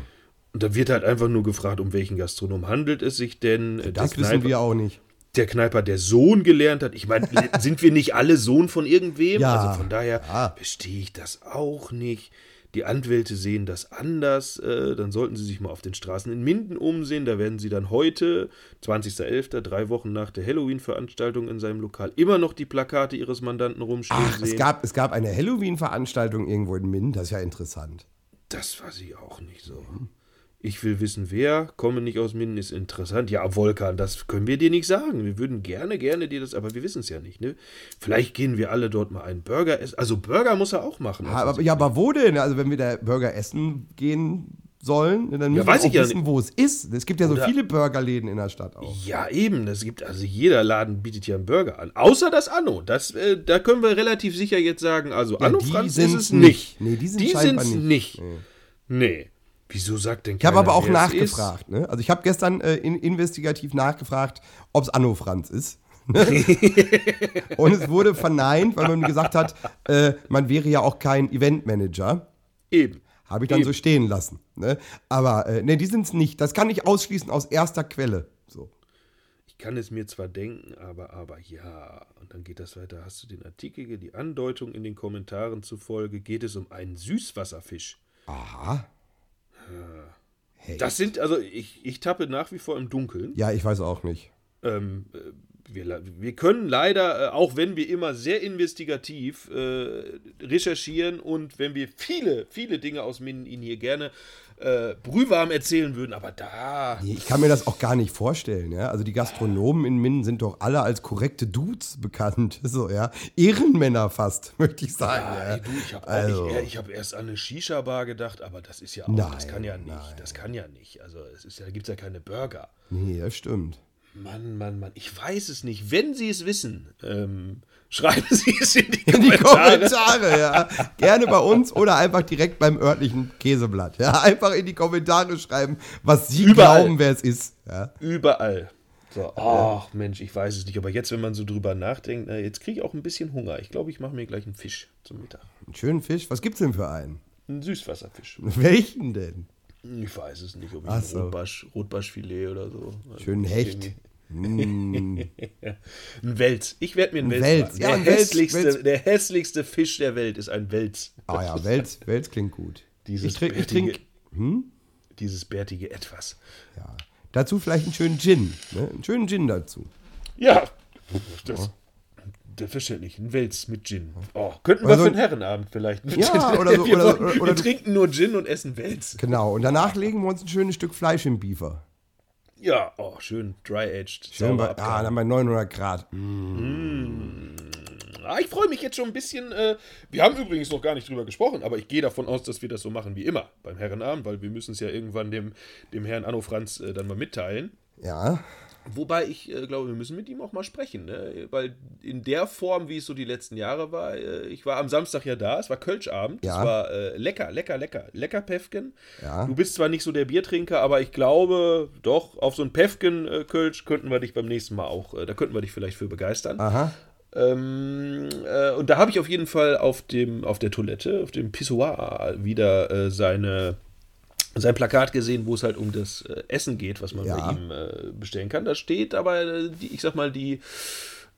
Und da wird halt einfach nur gefragt, um welchen Gastronom handelt es sich denn. Äh, Das wissen Kneiper- wir auch nicht. der Kneiper, der Sohn gelernt hat. Ich meine, sind wir nicht alle Sohn von irgendwem? Ja. Also von daher Ja. verstehe ich das auch nicht. Die Anwälte sehen das anders. Äh, dann sollten sie sich mal auf den Straßen in Minden umsehen. Da werden sie dann heute, 20.11., drei Wochen nach der Halloween-Veranstaltung in seinem Lokal, immer noch die Plakate ihres Mandanten rumstehen Ach, es sehen. gab, es gab eine Halloween-Veranstaltung irgendwo in Minden, das ist ja interessant. Das weiß ich auch nicht so. Ich will wissen, wer, komme nicht aus Minden, ist interessant. Ja, Volkan, das können wir dir nicht sagen. Wir würden gerne, gerne dir das, aber wir wissen es ja nicht, ne? Vielleicht gehen wir alle dort mal einen Burger essen. Also Burger muss er auch machen. Aber, ja, aber wo denn? Also wenn wir da Burger essen gehen sollen, dann müssen weiß wir auch ja wissen, nicht. wo es ist. Es gibt ja so Oder- viele Burgerläden in der Stadt auch. Ja, eben. Es gibt, also jeder Laden bietet ja einen Burger an. Außer das Anno. Das, äh, da können wir relativ sicher jetzt sagen, also Anno die Franz ist es nicht. nicht. Nee, die sind die sind's nicht. nicht. Nee. Wieso sagt denn Ich habe keiner, aber auch nachgefragt. Ne? Also ich habe gestern äh, in, investigativ nachgefragt, ob es Anno Franz ist. Und es wurde verneint, weil man gesagt hat, äh, man wäre ja auch kein Eventmanager. Eben. Habe ich dann so stehen lassen. Ne? Aber äh, ne, die sind es nicht. Das kann ich ausschließen aus erster Quelle. So. Ich kann es mir zwar denken, aber, aber ja. Und dann geht das weiter. Hast du den Artikel, die Andeutung in den Kommentaren zufolge, geht es um einen Süßwasserfisch. Aha. Das sind, also ich, ich tappe nach wie vor im Dunkeln. Ja, ich weiß auch nicht. Ähm, äh, wir, wir können leider, äh, auch wenn wir immer sehr investigativ äh, recherchieren und wenn wir viele, viele Dinge aus Minden Ihnen hier gerne äh, brühwarm erzählen würden, aber da. Nee, Ich kann mir das auch gar nicht vorstellen. Ja? Also die Gastronomen in Minden sind doch alle als korrekte Dudes bekannt. So, ja. Ehrenmänner fast, möchte ich sagen. Ah, ja. ey, du, ich habe Also. hab erst an eine Shisha-Bar gedacht, aber das ist ja auch, das Nein, kann ja nicht, das kann ja nicht. Also es ist ja, da gibt es ja keine Burger. Nee, das stimmt. Mann, Mann, Mann, ich weiß es nicht. Wenn Sie es wissen, ähm, schreiben Sie es in die In die Kommentare. Kommentare, ja. Gerne bei uns oder einfach direkt beim örtlichen Käseblatt. Ja. Einfach in die Kommentare schreiben, was Sie Überall. glauben, wer es ist. Ja. Überall. So, ach Mensch, ich weiß es nicht. Aber jetzt, wenn man so drüber nachdenkt, na, jetzt kriege ich auch ein bisschen Hunger. Ich glaube, ich mache mir gleich einen Fisch zum Mittag. Einen schönen Fisch. Was gibt's denn für einen? Einen Süßwasserfisch. Welchen denn? Ich weiß es nicht, ob ich Ach ein so. Rotbarsch, Rotbarschfilet oder so. Schönen Hecht. Mm. Ein Wels. Ich werde mir einen Ein Wels. Wels. machen. Ja, der, ein hässlichste, Wels. der hässlichste Fisch der Welt ist ein Wels. Ah ja, Wels, Wels klingt gut. Dieses ich trinke trink, dieses bärtige Etwas. ja. dazu vielleicht einen schönen Gin. Ne? Einen schönen Gin dazu. Ja, das. Selbstverständlich, ein Wels mit Gin. Oh, könnten wir Also- für einen Herrenabend vielleicht. Ja, oder so- wir, oder- wollen- oder- wir oder du- trinken nur Gin und essen Wels. Genau. Und danach legen wir uns ein schönes Stück Fleisch im Biefer. Ja, oh, schön dry-aged. Schön bei, ah, dann bei 900 Grad. Ah, ich freue mich jetzt schon ein bisschen. Äh, wir haben übrigens noch gar nicht drüber gesprochen, aber ich gehe davon aus, dass wir das so machen wie immer beim Herrenabend, weil wir müssen es ja irgendwann dem, dem Herrn Anno Franz äh, dann mal mitteilen. Ja. Wobei ich äh, glaube, wir müssen mit ihm auch mal sprechen, ne? weil in der Form, wie es so die letzten Jahre war, äh, ich war am Samstag ja da, es war Kölschabend, Ja. es war äh, lecker, lecker, lecker, lecker Pefken. Ja. Du bist zwar nicht so der Biertrinker, aber ich glaube, doch, auf so ein Pefken-Kölsch könnten wir dich beim nächsten Mal auch, äh, da könnten wir dich vielleicht für begeistern. Aha. Ähm, äh, und da habe ich auf jeden Fall auf dem auf der Toilette, auf dem Pissoir wieder äh, seine sein Plakat gesehen, wo es halt um das äh, Essen geht, was man Ja. bei ihm äh, bestellen kann. Da steht aber, äh, die, ich sag mal, die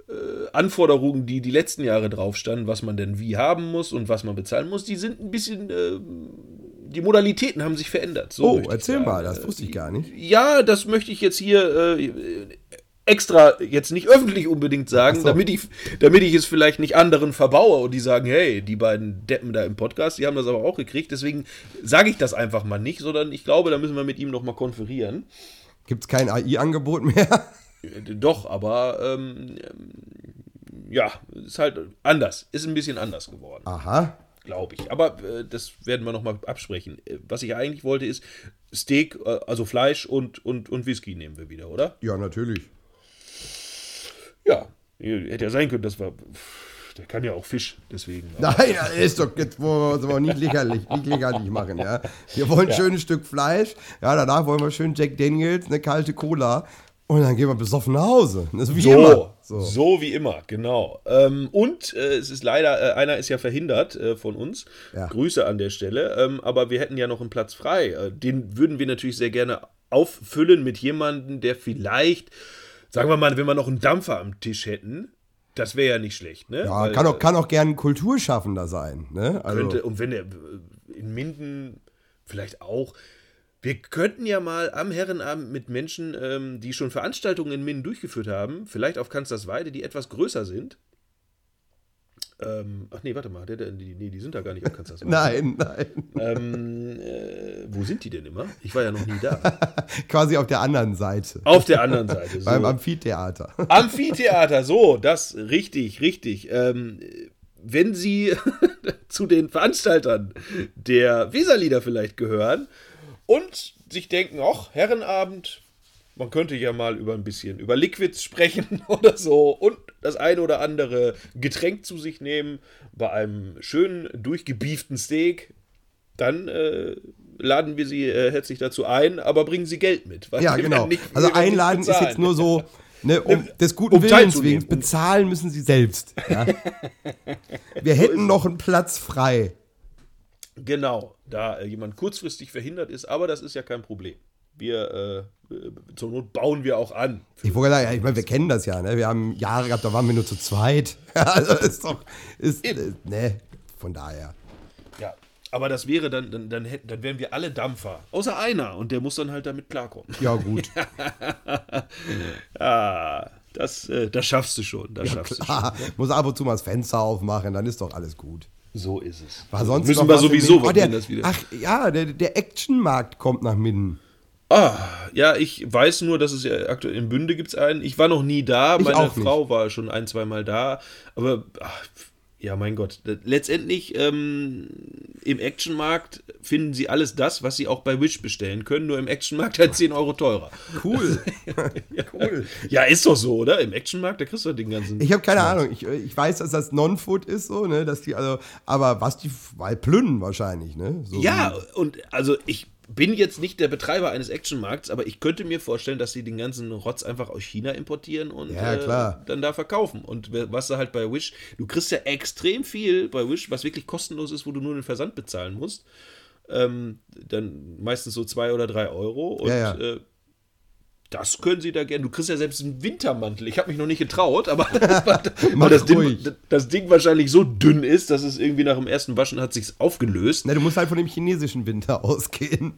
äh, Anforderungen, die die letzten Jahre drauf standen, was man denn wie haben muss und was man bezahlen muss, die sind ein bisschen, äh, die Modalitäten haben sich verändert. So Oh, erzähl mal, das wusste ich gar nicht. Ja, das möchte ich jetzt hier äh, extra jetzt nicht öffentlich unbedingt sagen, so. damit, ich, damit ich es vielleicht nicht anderen verbaue und die sagen, hey, die beiden Deppen da im Podcast, die haben das aber auch gekriegt. Deswegen sage ich das einfach mal nicht, sondern ich glaube, da müssen wir mit ihm noch mal konferieren. Gibt es kein AI-Angebot mehr? Äh, Doch, aber ähm, ähm, ja, ist halt anders, ist ein bisschen anders geworden. Aha. glaube ich. Aber äh, das werden wir nochmal absprechen. Äh, Was ich eigentlich wollte ist Steak, äh, also Fleisch und, und, und Whisky nehmen wir wieder, oder? Ja, natürlich. Ja. Hätte ja sein können, dass wir. Der kann ja auch Fisch, deswegen. Nein, das ist doch, jetzt wollen wir uns nicht lächerlich, nicht lächerlich machen, ja. Wir wollen ein schönes Stück Fleisch, ja, danach wollen wir schön Jack Daniels, eine kalte Cola und dann gehen wir besoffen nach Hause. Das ist wie So, immer. so. wie immer, genau. Ähm, und äh, es ist leider, äh, einer ist ja verhindert äh, von uns. Ja. Grüße an der Stelle. Ähm, aber wir hätten ja noch einen Platz frei. Äh, den würden wir natürlich sehr gerne auffüllen mit jemandem, der vielleicht, sagen wir mal, wenn wir noch einen Dampfer am Tisch hätten, das wäre ja nicht schlecht, ne? Ja, Weil, kann auch, kann auch gern ein Kulturschaffender sein, ne? Also, könnte, und wenn er äh, in Minden vielleicht auch. Wir könnten ja mal am Herrenabend mit Menschen, ähm, die schon Veranstaltungen in Minden durchgeführt haben, vielleicht auf Kanzlersweide, die etwas größer sind. Ähm, ach nee, warte mal, der, der, die, nee, die sind da gar nicht auf Kanzlersweide. nein, nein. Ähm, äh, wo sind die denn immer? Ich war ja noch nie da. Quasi auf der anderen Seite. Auf der anderen Seite. So. Beim Amphitheater. Amphitheater, so, das richtig, richtig. Ähm, wenn Sie zu den Veranstaltern der Weserlieder vielleicht gehören und sich denken, ach, Herrenabend, man könnte ja mal über ein bisschen über Liquids sprechen oder so und das eine oder andere Getränk zu sich nehmen bei einem schönen durchgebieften Steak, dann äh, laden wir Sie äh, herzlich dazu ein, aber bringen Sie Geld mit. Ja, genau. nicht- Also einladen ist jetzt nur so, ne, um des guten um Willens wegen. Bezahlen müssen sie selbst. Ja? Wir hätten noch einen Platz frei. Genau, da äh, jemand kurzfristig verhindert ist, aber das ist ja kein Problem. Wir, äh, zur Not bauen wir auch an. Ich wollte sagen, ja, ich meine, wir kennen das ja, ne? Wir haben Jahre gehabt, da waren wir nur zu zweit. also ist doch, ist, äh, ne, von daher. Ja, aber das wäre dann, dann, dann, hätten, dann wären wir alle Dampfer, außer einer und der muss dann halt damit klarkommen. Ja, gut. Ah, das, äh, das schaffst du schon, das schaffst du schon. Klar, muss ab und zu mal das Fenster aufmachen, dann ist doch alles gut. So ist es. War sonst Müssen wir sowieso, oh, der, das wieder. Ach ja, der, der Actionmarkt kommt nach Minden. Ah, ja, ich weiß nur, dass es ja aktuell in Bünde gibt es einen. Ich war noch nie da, Ich meine. Frau war schon ein, zwei Mal da, aber ach, ja, mein Gott. Letztendlich ähm, im Actionmarkt finden sie alles das, was sie auch bei Wish bestellen können, nur im Actionmarkt halt 10 Euro teurer. Cool. Ja, cool. Ja, ist doch so, oder? Im Actionmarkt, da kriegst du den ganzen. Ich habe keine Ahnung. Ich, ich weiß, dass das Non-Food ist, so, ne, dass die, also, aber was die, weil Plünnen wahrscheinlich, ne? So Ja, und also ich bin jetzt nicht der Betreiber eines Actionmarkts, aber ich könnte mir vorstellen, dass sie den ganzen Rotz einfach aus China importieren und Ja. Äh, dann da verkaufen. Und was du halt bei Wish, du kriegst ja extrem viel bei Wish, was wirklich kostenlos ist, wo du nur den Versand bezahlen musst. Ähm, dann meistens so zwei oder drei Euro. Und Ja, ja. Äh, das können sie da gerne. Du kriegst ja selbst einen Wintermantel. Ich habe mich noch nicht getraut, aber weil das, Ding, das Ding wahrscheinlich so dünn ist, dass es irgendwie nach dem ersten Waschen hat sich's aufgelöst. Ne, du musst halt von dem chinesischen Winter ausgehen.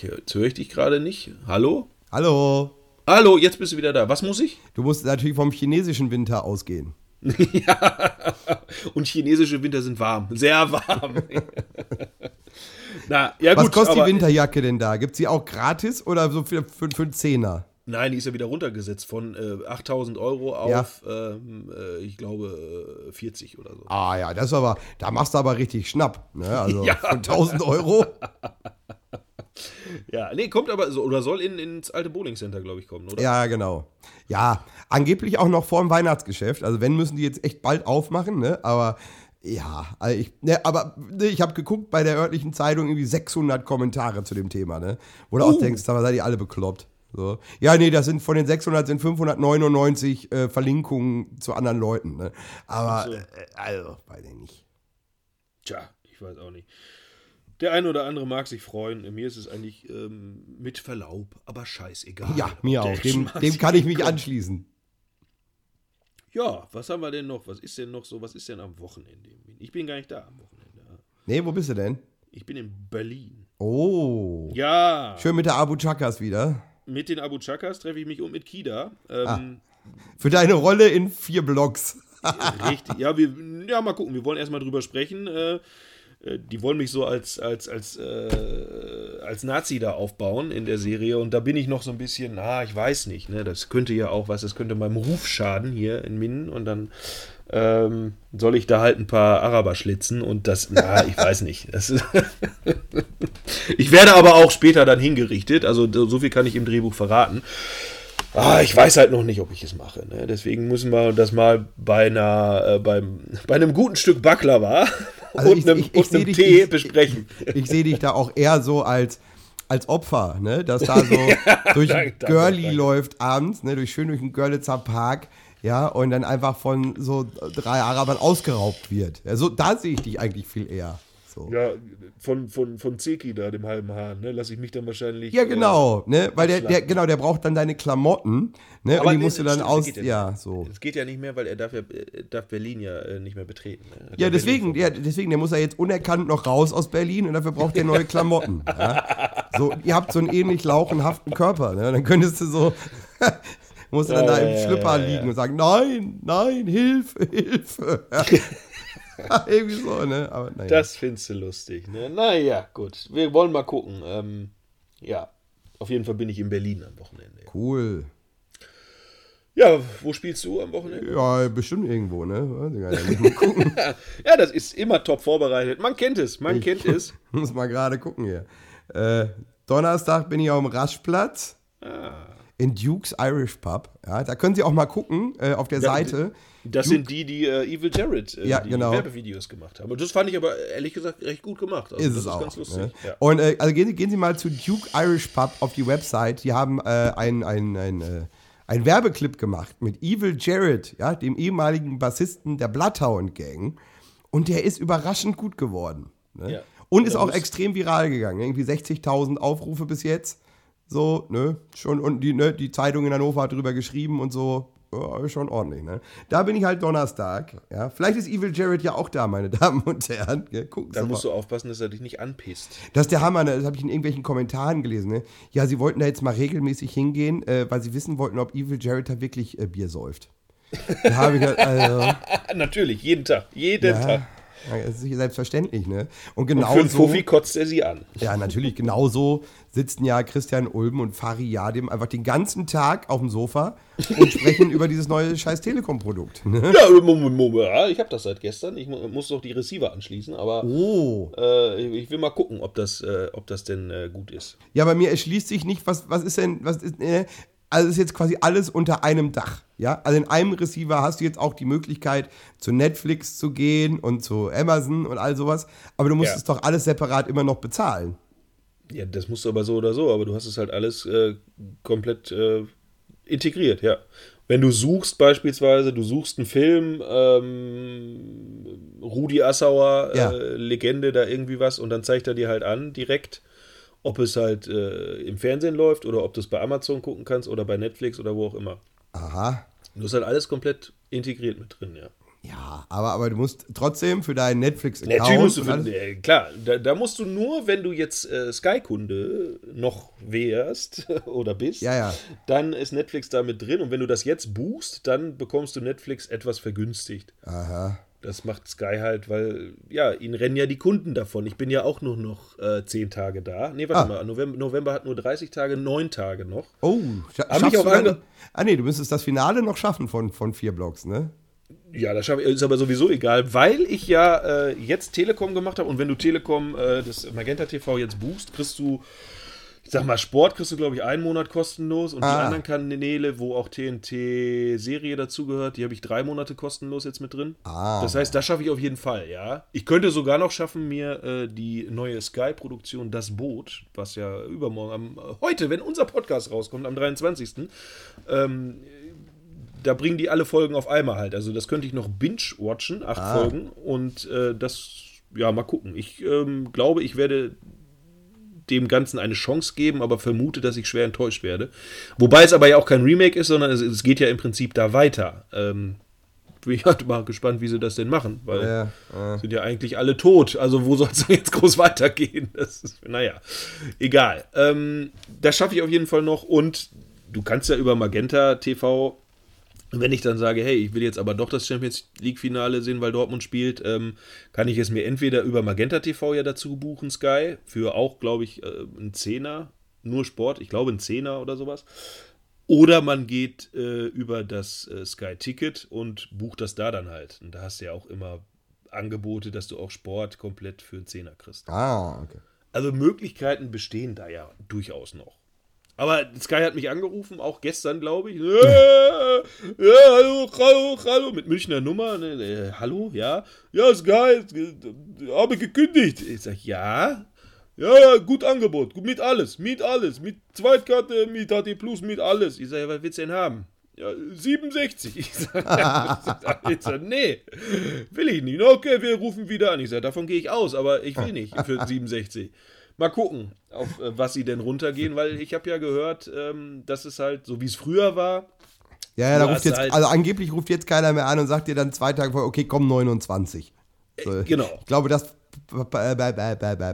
Jetzt höre ich dich gerade nicht. Hallo? Hallo. Hallo, jetzt bist du wieder da. Was muss ich? Du musst natürlich vom chinesischen Winter ausgehen. ja. Und chinesische Winter sind warm. Sehr warm. Na, ja Was gut. kostet aber- die Winterjacke denn da? Gibt sie auch gratis oder so für, für, für einen Zehner? Nein, die ist ja wieder runtergesetzt von äh, 8000 Euro auf, Ja. ähm, äh, ich glaube, äh, 40 oder so. Ah ja, das aber, da machst du aber richtig Schnapp. Ne? Also Ja. von 1000 Euro. Ja, nee, kommt aber so, oder soll in, ins alte Bowling Center, glaube ich, kommen, oder? Ja, genau. Ja, angeblich auch noch vor dem Weihnachtsgeschäft. Also wenn, müssen die jetzt echt bald aufmachen, ne? Aber ja, also ich, ne, aber ne, ich habe geguckt bei der örtlichen Zeitung irgendwie 600 Kommentare zu dem Thema, ne? Wo du auch denkst, aber seid ihr alle bekloppt. So. Ja, nee, das sind von den 600 sind 599 äh, Verlinkungen zu anderen Leuten, ne? Aber, äh, also, weiß ich nicht. Tja, ich weiß auch nicht. Der eine oder andere mag sich freuen. Mir ist es eigentlich ähm, mit Verlaub, aber scheißegal. Ja, mir auch. Dem, dem kann ich mich kommt. anschließen. Ja, was haben wir denn noch? Was ist denn noch so? Was ist denn am Wochenende? Ich bin gar nicht da am Wochenende. Nee, wo bist du denn? Ich bin in Berlin. Oh. Ja, Schön mit der Abu Chakas wieder. Mit den Abu Chakas treffe ich mich um mit Kida. Ähm, Für deine Rolle in vier Blocks. Richtig. Ja, wir, ja, mal gucken. Wir wollen erstmal drüber sprechen. Äh, äh, die wollen mich so als, als, als, äh, als Nazi da aufbauen in der Serie und da bin ich noch so ein bisschen, ah, ich weiß nicht, ne? Das könnte ja auch was, das könnte meinem Ruf schaden hier in Minden und dann ähm, soll ich da halt ein paar Araber schlitzen und das, na, ich weiß nicht. Ich werde aber auch später dann hingerichtet, also so viel kann ich im Drehbuch verraten. Ah, ich weiß halt noch nicht, ob ich es mache. Ne? Deswegen müssen wir das mal bei, einer, äh, beim, bei einem guten Stück Baklava Also und ich- einem, ich- ich und einem dich- Tee besprechen. Ich sehe dich da auch eher so als, als Opfer, ne? Dass da so durch danke, danke, Girlie danke. läuft abends, ne? Durch schön durch den Görlitzer Park, ja, und dann einfach von so drei Arabern ausgeraubt wird. Ja, so, da sehe ich dich eigentlich viel eher. So. Ja, von, von, von Zeki da, dem halben Hahn, ne, lasse ich mich dann wahrscheinlich. Ja, genau, ne? Weil der, der, genau, der braucht dann deine Klamotten, ne? Aber und die nee, musst du dann stimmt, aus, ja, nicht. so. Es geht ja nicht mehr, weil er darf, ja, er darf Berlin ja äh, nicht mehr betreten. ne? Ja, deswegen, ja, deswegen, der muss ja jetzt unerkannt noch raus aus Berlin und dafür braucht er neue Klamotten. ja. So, ihr habt so einen ähnlich lauchenhaften Körper, ne? Dann könntest du so, musst du dann da im Schlüpper liegen und sagen, nein, nein, Hilfe, Hilfe. Irgendwie so, ne? Aber naja. Das findest du lustig. Ne? Naja, gut. Wir wollen mal gucken. Ähm, ja, auf jeden Fall bin ich in Berlin am Wochenende. cool. Ja, wo spielst du am Wochenende? Ja, bestimmt irgendwo, ne? Ich. Ja, das ist immer top vorbereitet. Man kennt es, man kennt es. Muss mal gerade gucken hier. Äh, Donnerstag bin ich auf dem Raschplatz. Ah. In Duke's Irish Pub. Ja, da können Sie auch mal gucken äh, auf der Ja, Seite. Das sind die, die äh, Evil Jared, äh, Ja, genau. Werbevideos gemacht haben. Und das fand ich aber ehrlich gesagt recht gut gemacht. Also, ist das es auch. ganz lustig. Ne? Ja. Und äh, also gehen Sie, gehen Sie mal zu Duke Irish Pub auf die Website. Die haben äh, einen ein, ein, äh, ein Werbeclip gemacht mit Evil Jared, ja, dem ehemaligen Bassisten der Bloodhound Gang. Und der ist überraschend gut geworden. Ne? Und ist auch extrem viral gegangen. Irgendwie 60.000 Aufrufe bis jetzt. So, ne? Schon, und die, ne, die Zeitung in Hannover hat drüber geschrieben und so. Ja, schon ordentlich, ne? Da bin ich halt Donnerstag. Ja? Vielleicht ist Evil Jared ja auch da, meine Damen und Herren. Ja, gucken Da mal. musst du aufpassen, dass er dich nicht anpisst. Das ist der Hammer, ne? das habe ich in irgendwelchen Kommentaren gelesen. Ne? Ja, sie wollten da jetzt mal regelmäßig hingehen, äh, weil sie wissen wollten, ob Evil Jared da wirklich äh, Bier säuft. Da habe ich gedacht, also, Natürlich, jeden Tag. Jeden ja, Tag. Das ist selbstverständlich, ne? Und Und genau für einen so, Fuffi kotzt er sie an. ja, natürlich, genauso sitzen ja Christian Ulm und Fari Yadim einfach den ganzen Tag auf dem Sofa und sprechen über dieses neue scheiß Telekom-Produkt. Ne? Ja, Moment, Moment, ja, ich habe das seit gestern. Ich mu- muss doch die Receiver anschließen, aber Oh. äh, ich will mal gucken, ob das, äh, ob das denn äh, gut ist. Ja, bei mir erschließt sich nicht, was, was ist denn, was ist, äh, also ist jetzt quasi alles unter einem Dach. Ja, also in einem Receiver hast du jetzt auch die Möglichkeit, zu Netflix zu gehen und zu Amazon und all sowas. Aber du musst Ja. es doch alles separat immer noch bezahlen. Ja, das musst du aber so oder so, aber du hast es halt alles äh, komplett äh, integriert, ja. Wenn du suchst beispielsweise, du suchst einen Film, ähm, Rudi Assauer, Ja. äh, Legende, da irgendwie was, und dann zeigt er dir halt an, direkt, ob es halt äh, im Fernsehen läuft oder ob du es bei Amazon gucken kannst oder bei Netflix oder wo auch immer. Aha. Du hast halt alles komplett integriert mit drin, ja. Ja, aber, aber du musst trotzdem für deinen Netflix-Account. Natürlich musst du, für, äh, klar, da, da musst du nur, wenn du jetzt äh, Sky-Kunde noch wärst oder bist, Ja, ja. dann ist Netflix da mit drin und wenn du das jetzt buchst, dann bekommst du Netflix etwas vergünstigt. Aha. Das macht Sky halt, weil, ja, ihnen rennen ja die Kunden davon. Ich bin ja auch nur noch äh, zehn Tage da. Nee, warte Ah. mal, November, November hat nur 30 Tage, neun Tage noch. Oh, scha Hab ich schaffst auch du dann, Ah, nee, du müsstest das Finale noch schaffen von, von vier Blocks, ne? Ja, das schaffe ich, ist aber sowieso egal, weil ich ja äh, jetzt Telekom gemacht habe und wenn du Telekom äh, das Magenta TV jetzt buchst, kriegst du, ich sag mal, Sport kriegst du, glaube ich, einen Monat kostenlos und die Ah. anderen Kanäle, wo auch TNT-Serie dazugehört, die habe ich drei Monate kostenlos jetzt mit drin. Ah. Das heißt, das schaffe ich auf jeden Fall, ja. Ich könnte sogar noch schaffen, mir äh, die neue Sky-Produktion Das Boot, was ja übermorgen, am, heute, wenn unser Podcast rauskommt, am 23. Ähm, da bringen die alle Folgen auf einmal halt. Also das könnte ich noch binge-watchen, acht Folgen. Und äh, das, ja, mal gucken. Ich ähm, glaube, ich werde dem Ganzen eine Chance geben, aber vermute, dass ich schwer enttäuscht werde. Wobei es aber ja auch kein Remake ist, sondern es, es geht ja im Prinzip da weiter. Ähm, bin ich halt mal gespannt, wie sie das denn machen, weil Ja, ja. sind ja eigentlich alle tot. Also wo soll es jetzt groß weitergehen? Das ist, naja, egal. Ähm, das schaffe ich auf jeden Fall noch und du kannst ja über Magenta TV wenn ich dann sage, hey, ich will jetzt aber doch das Champions League-Finale sehen, weil Dortmund spielt, ähm, kann ich es mir entweder über Magenta TV ja dazu buchen, Sky, für auch, glaube ich, äh, einen Zehner, nur Sport, ich glaube einen Zehner oder sowas. Oder man geht äh, über das äh, Sky-Ticket und bucht das da dann halt. Und da hast du ja auch immer Angebote, dass du auch Sport komplett für einen Zehner kriegst. Ah, okay. Also Möglichkeiten bestehen da ja durchaus noch. Aber Sky hat mich angerufen, auch gestern, glaube ich. Ja, ja, hallo, hallo, hallo, mit Münchner Nummer. Ne, hallo, ja. Ja, Sky, äh, habe gekündigt. Ich sage, ja. Ja, ja, gut Angebot, mit alles, mit alles, mit Zweitkarte, mit HT Plus, mit alles. Ich sage, ja, was willst du denn haben? Ja, 67. Ich sage, ich sag, nee, will ich nicht. Okay, wir rufen wieder an. Ich sage, davon gehe ich aus, aber ich will nicht für 67. Mal gucken, auf äh, was sie denn runtergehen, weil ich habe ja gehört, ähm, dass es halt, so wie es früher war, Ja, ja, da ruft jetzt, halt- also angeblich ruft jetzt keiner mehr an und sagt dir dann zwei Tage vorher, okay, komm 29. So, genau. Ich glaube, das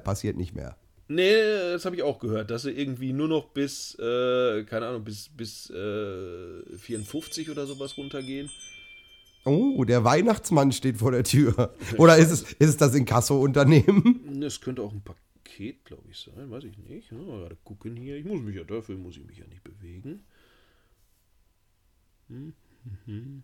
passiert nicht mehr. Nee, das habe ich auch gehört, dass sie irgendwie nur noch bis, äh, keine Ahnung, bis, bis äh, 54 oder sowas runtergehen. Oh, der Weihnachtsmann steht vor der Tür. Oder ist es, ist es das Inkasso-Unternehmen? Das könnte auch ein Paket, glaube ich, sein, weiß ich nicht. Ja, mal gerade gucken hier. Ich muss mich ja, dafür muss ich mich ja nicht bewegen. Hm, mhm.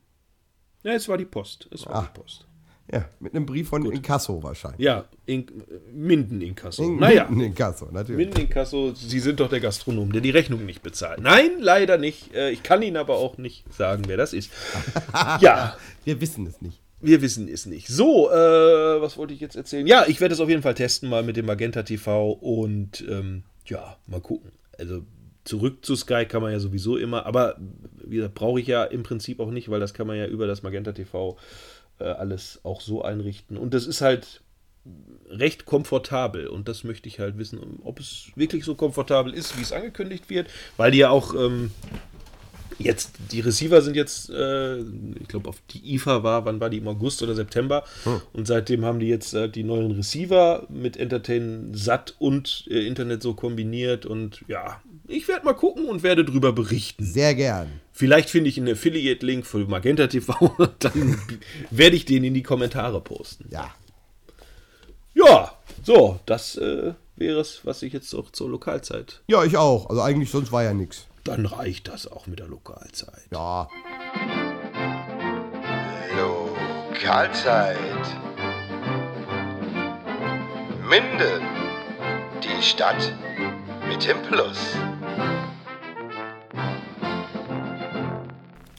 Ja, es war die Post. Es war Ah. die Post. Ja, mit einem Brief von Inkasso wahrscheinlich. Ja, in, Minden Inkasso. In- naja, in Inkasso, natürlich. Minden Inkasso, Sie sind doch der Gastronom, der die Rechnung nicht bezahlt. Nein, leider nicht. Äh, Ich kann Ihnen aber auch nicht sagen, wer das ist. ja, Wir wissen es nicht. Wir wissen es nicht. So, äh, was wollte ich jetzt erzählen? Ja, ich werde es auf jeden Fall testen, mal mit dem Magenta TV und ähm, ja, mal gucken. Also zurück zu Sky kann man ja sowieso immer, aber wie gesagt, brauche ich ja im Prinzip auch nicht, weil das kann man ja über das Magenta TV äh, alles auch so einrichten. Und das ist halt recht komfortabel und das möchte ich halt wissen, ob es wirklich so komfortabel ist, wie es angekündigt wird, weil die ja auch ähm, jetzt, die Receiver sind jetzt, äh, ich glaube, auf die IFA war, wann war die im August oder September und seitdem haben die jetzt äh, die neuen Receiver mit Entertain satt und äh, Internet so kombiniert und ja, ich werde mal gucken und werde drüber berichten. Sehr gern. Vielleicht finde ich einen Affiliate-Link für Magenta TV, dann werde ich den in die Kommentare posten. Ja. Ja, so, das äh, wäre es, was ich jetzt auch zur Lokalzeit. Ja, ich auch. Also eigentlich sonst war ja nichts. Dann reicht das auch mit der Lokalzeit. Ja. Lokalzeit. Minden. Die Stadt mit dem Plus.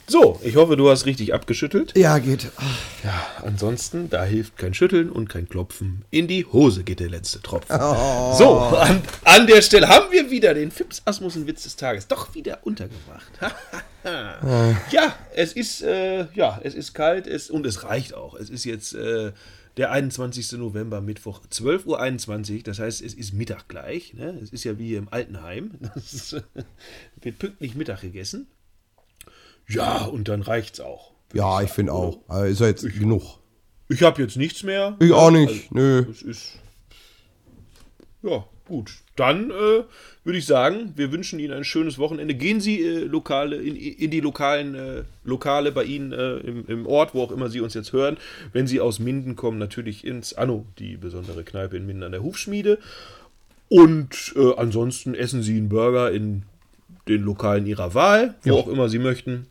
So, ich hoffe, du hast richtig abgeschüttelt. Ja, geht. Ja, ansonsten, da hilft kein Schütteln und kein Klopfen. In die Hose geht der letzte Tropfen. So, an, an der Stelle haben wir wieder den Fips Asmussen Witz des Tages doch wieder untergebracht. ja, es ist, äh, ja, es ist kalt es, und es reicht auch. Es ist jetzt äh, der 21. November, Mittwoch, 12.21 Uhr. Das heißt, es ist Mittag gleich. Ne? Es ist ja wie im Altenheim. Äh, wird pünktlich Mittag gegessen. Ja, und dann reicht's auch. Ja, ich finde auch. Also ist ja jetzt genug. Ich habe jetzt nichts mehr. Ich auch nicht. Also, Nö. es ist. Ja, gut. Dann äh, würde ich sagen, wir wünschen Ihnen ein schönes Wochenende. Gehen Sie äh, lokale, in, in die lokalen äh, Lokale bei Ihnen äh, im, im Ort, wo auch immer Sie uns jetzt hören. Wenn Sie aus Minden kommen, natürlich ins Anno, die besondere Kneipe in Minden an der Hufschmiede. Und äh, ansonsten essen Sie einen Burger in den Lokalen Ihrer Wahl, wo auch immer Sie möchten.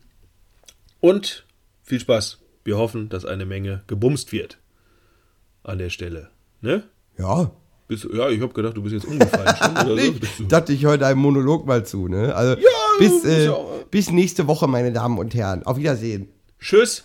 Und viel Spaß. Wir hoffen, dass eine Menge gebumst wird. An der Stelle. Ne? Ja. Bist, ja, ich habe gedacht, du bist jetzt umgefallen schon. So. Ich du- dachte ich heute einem Monolog mal zu, ne? Also bis, ist äh, ja bis nächste Woche, meine Damen und Herren. Auf Wiedersehen. Tschüss.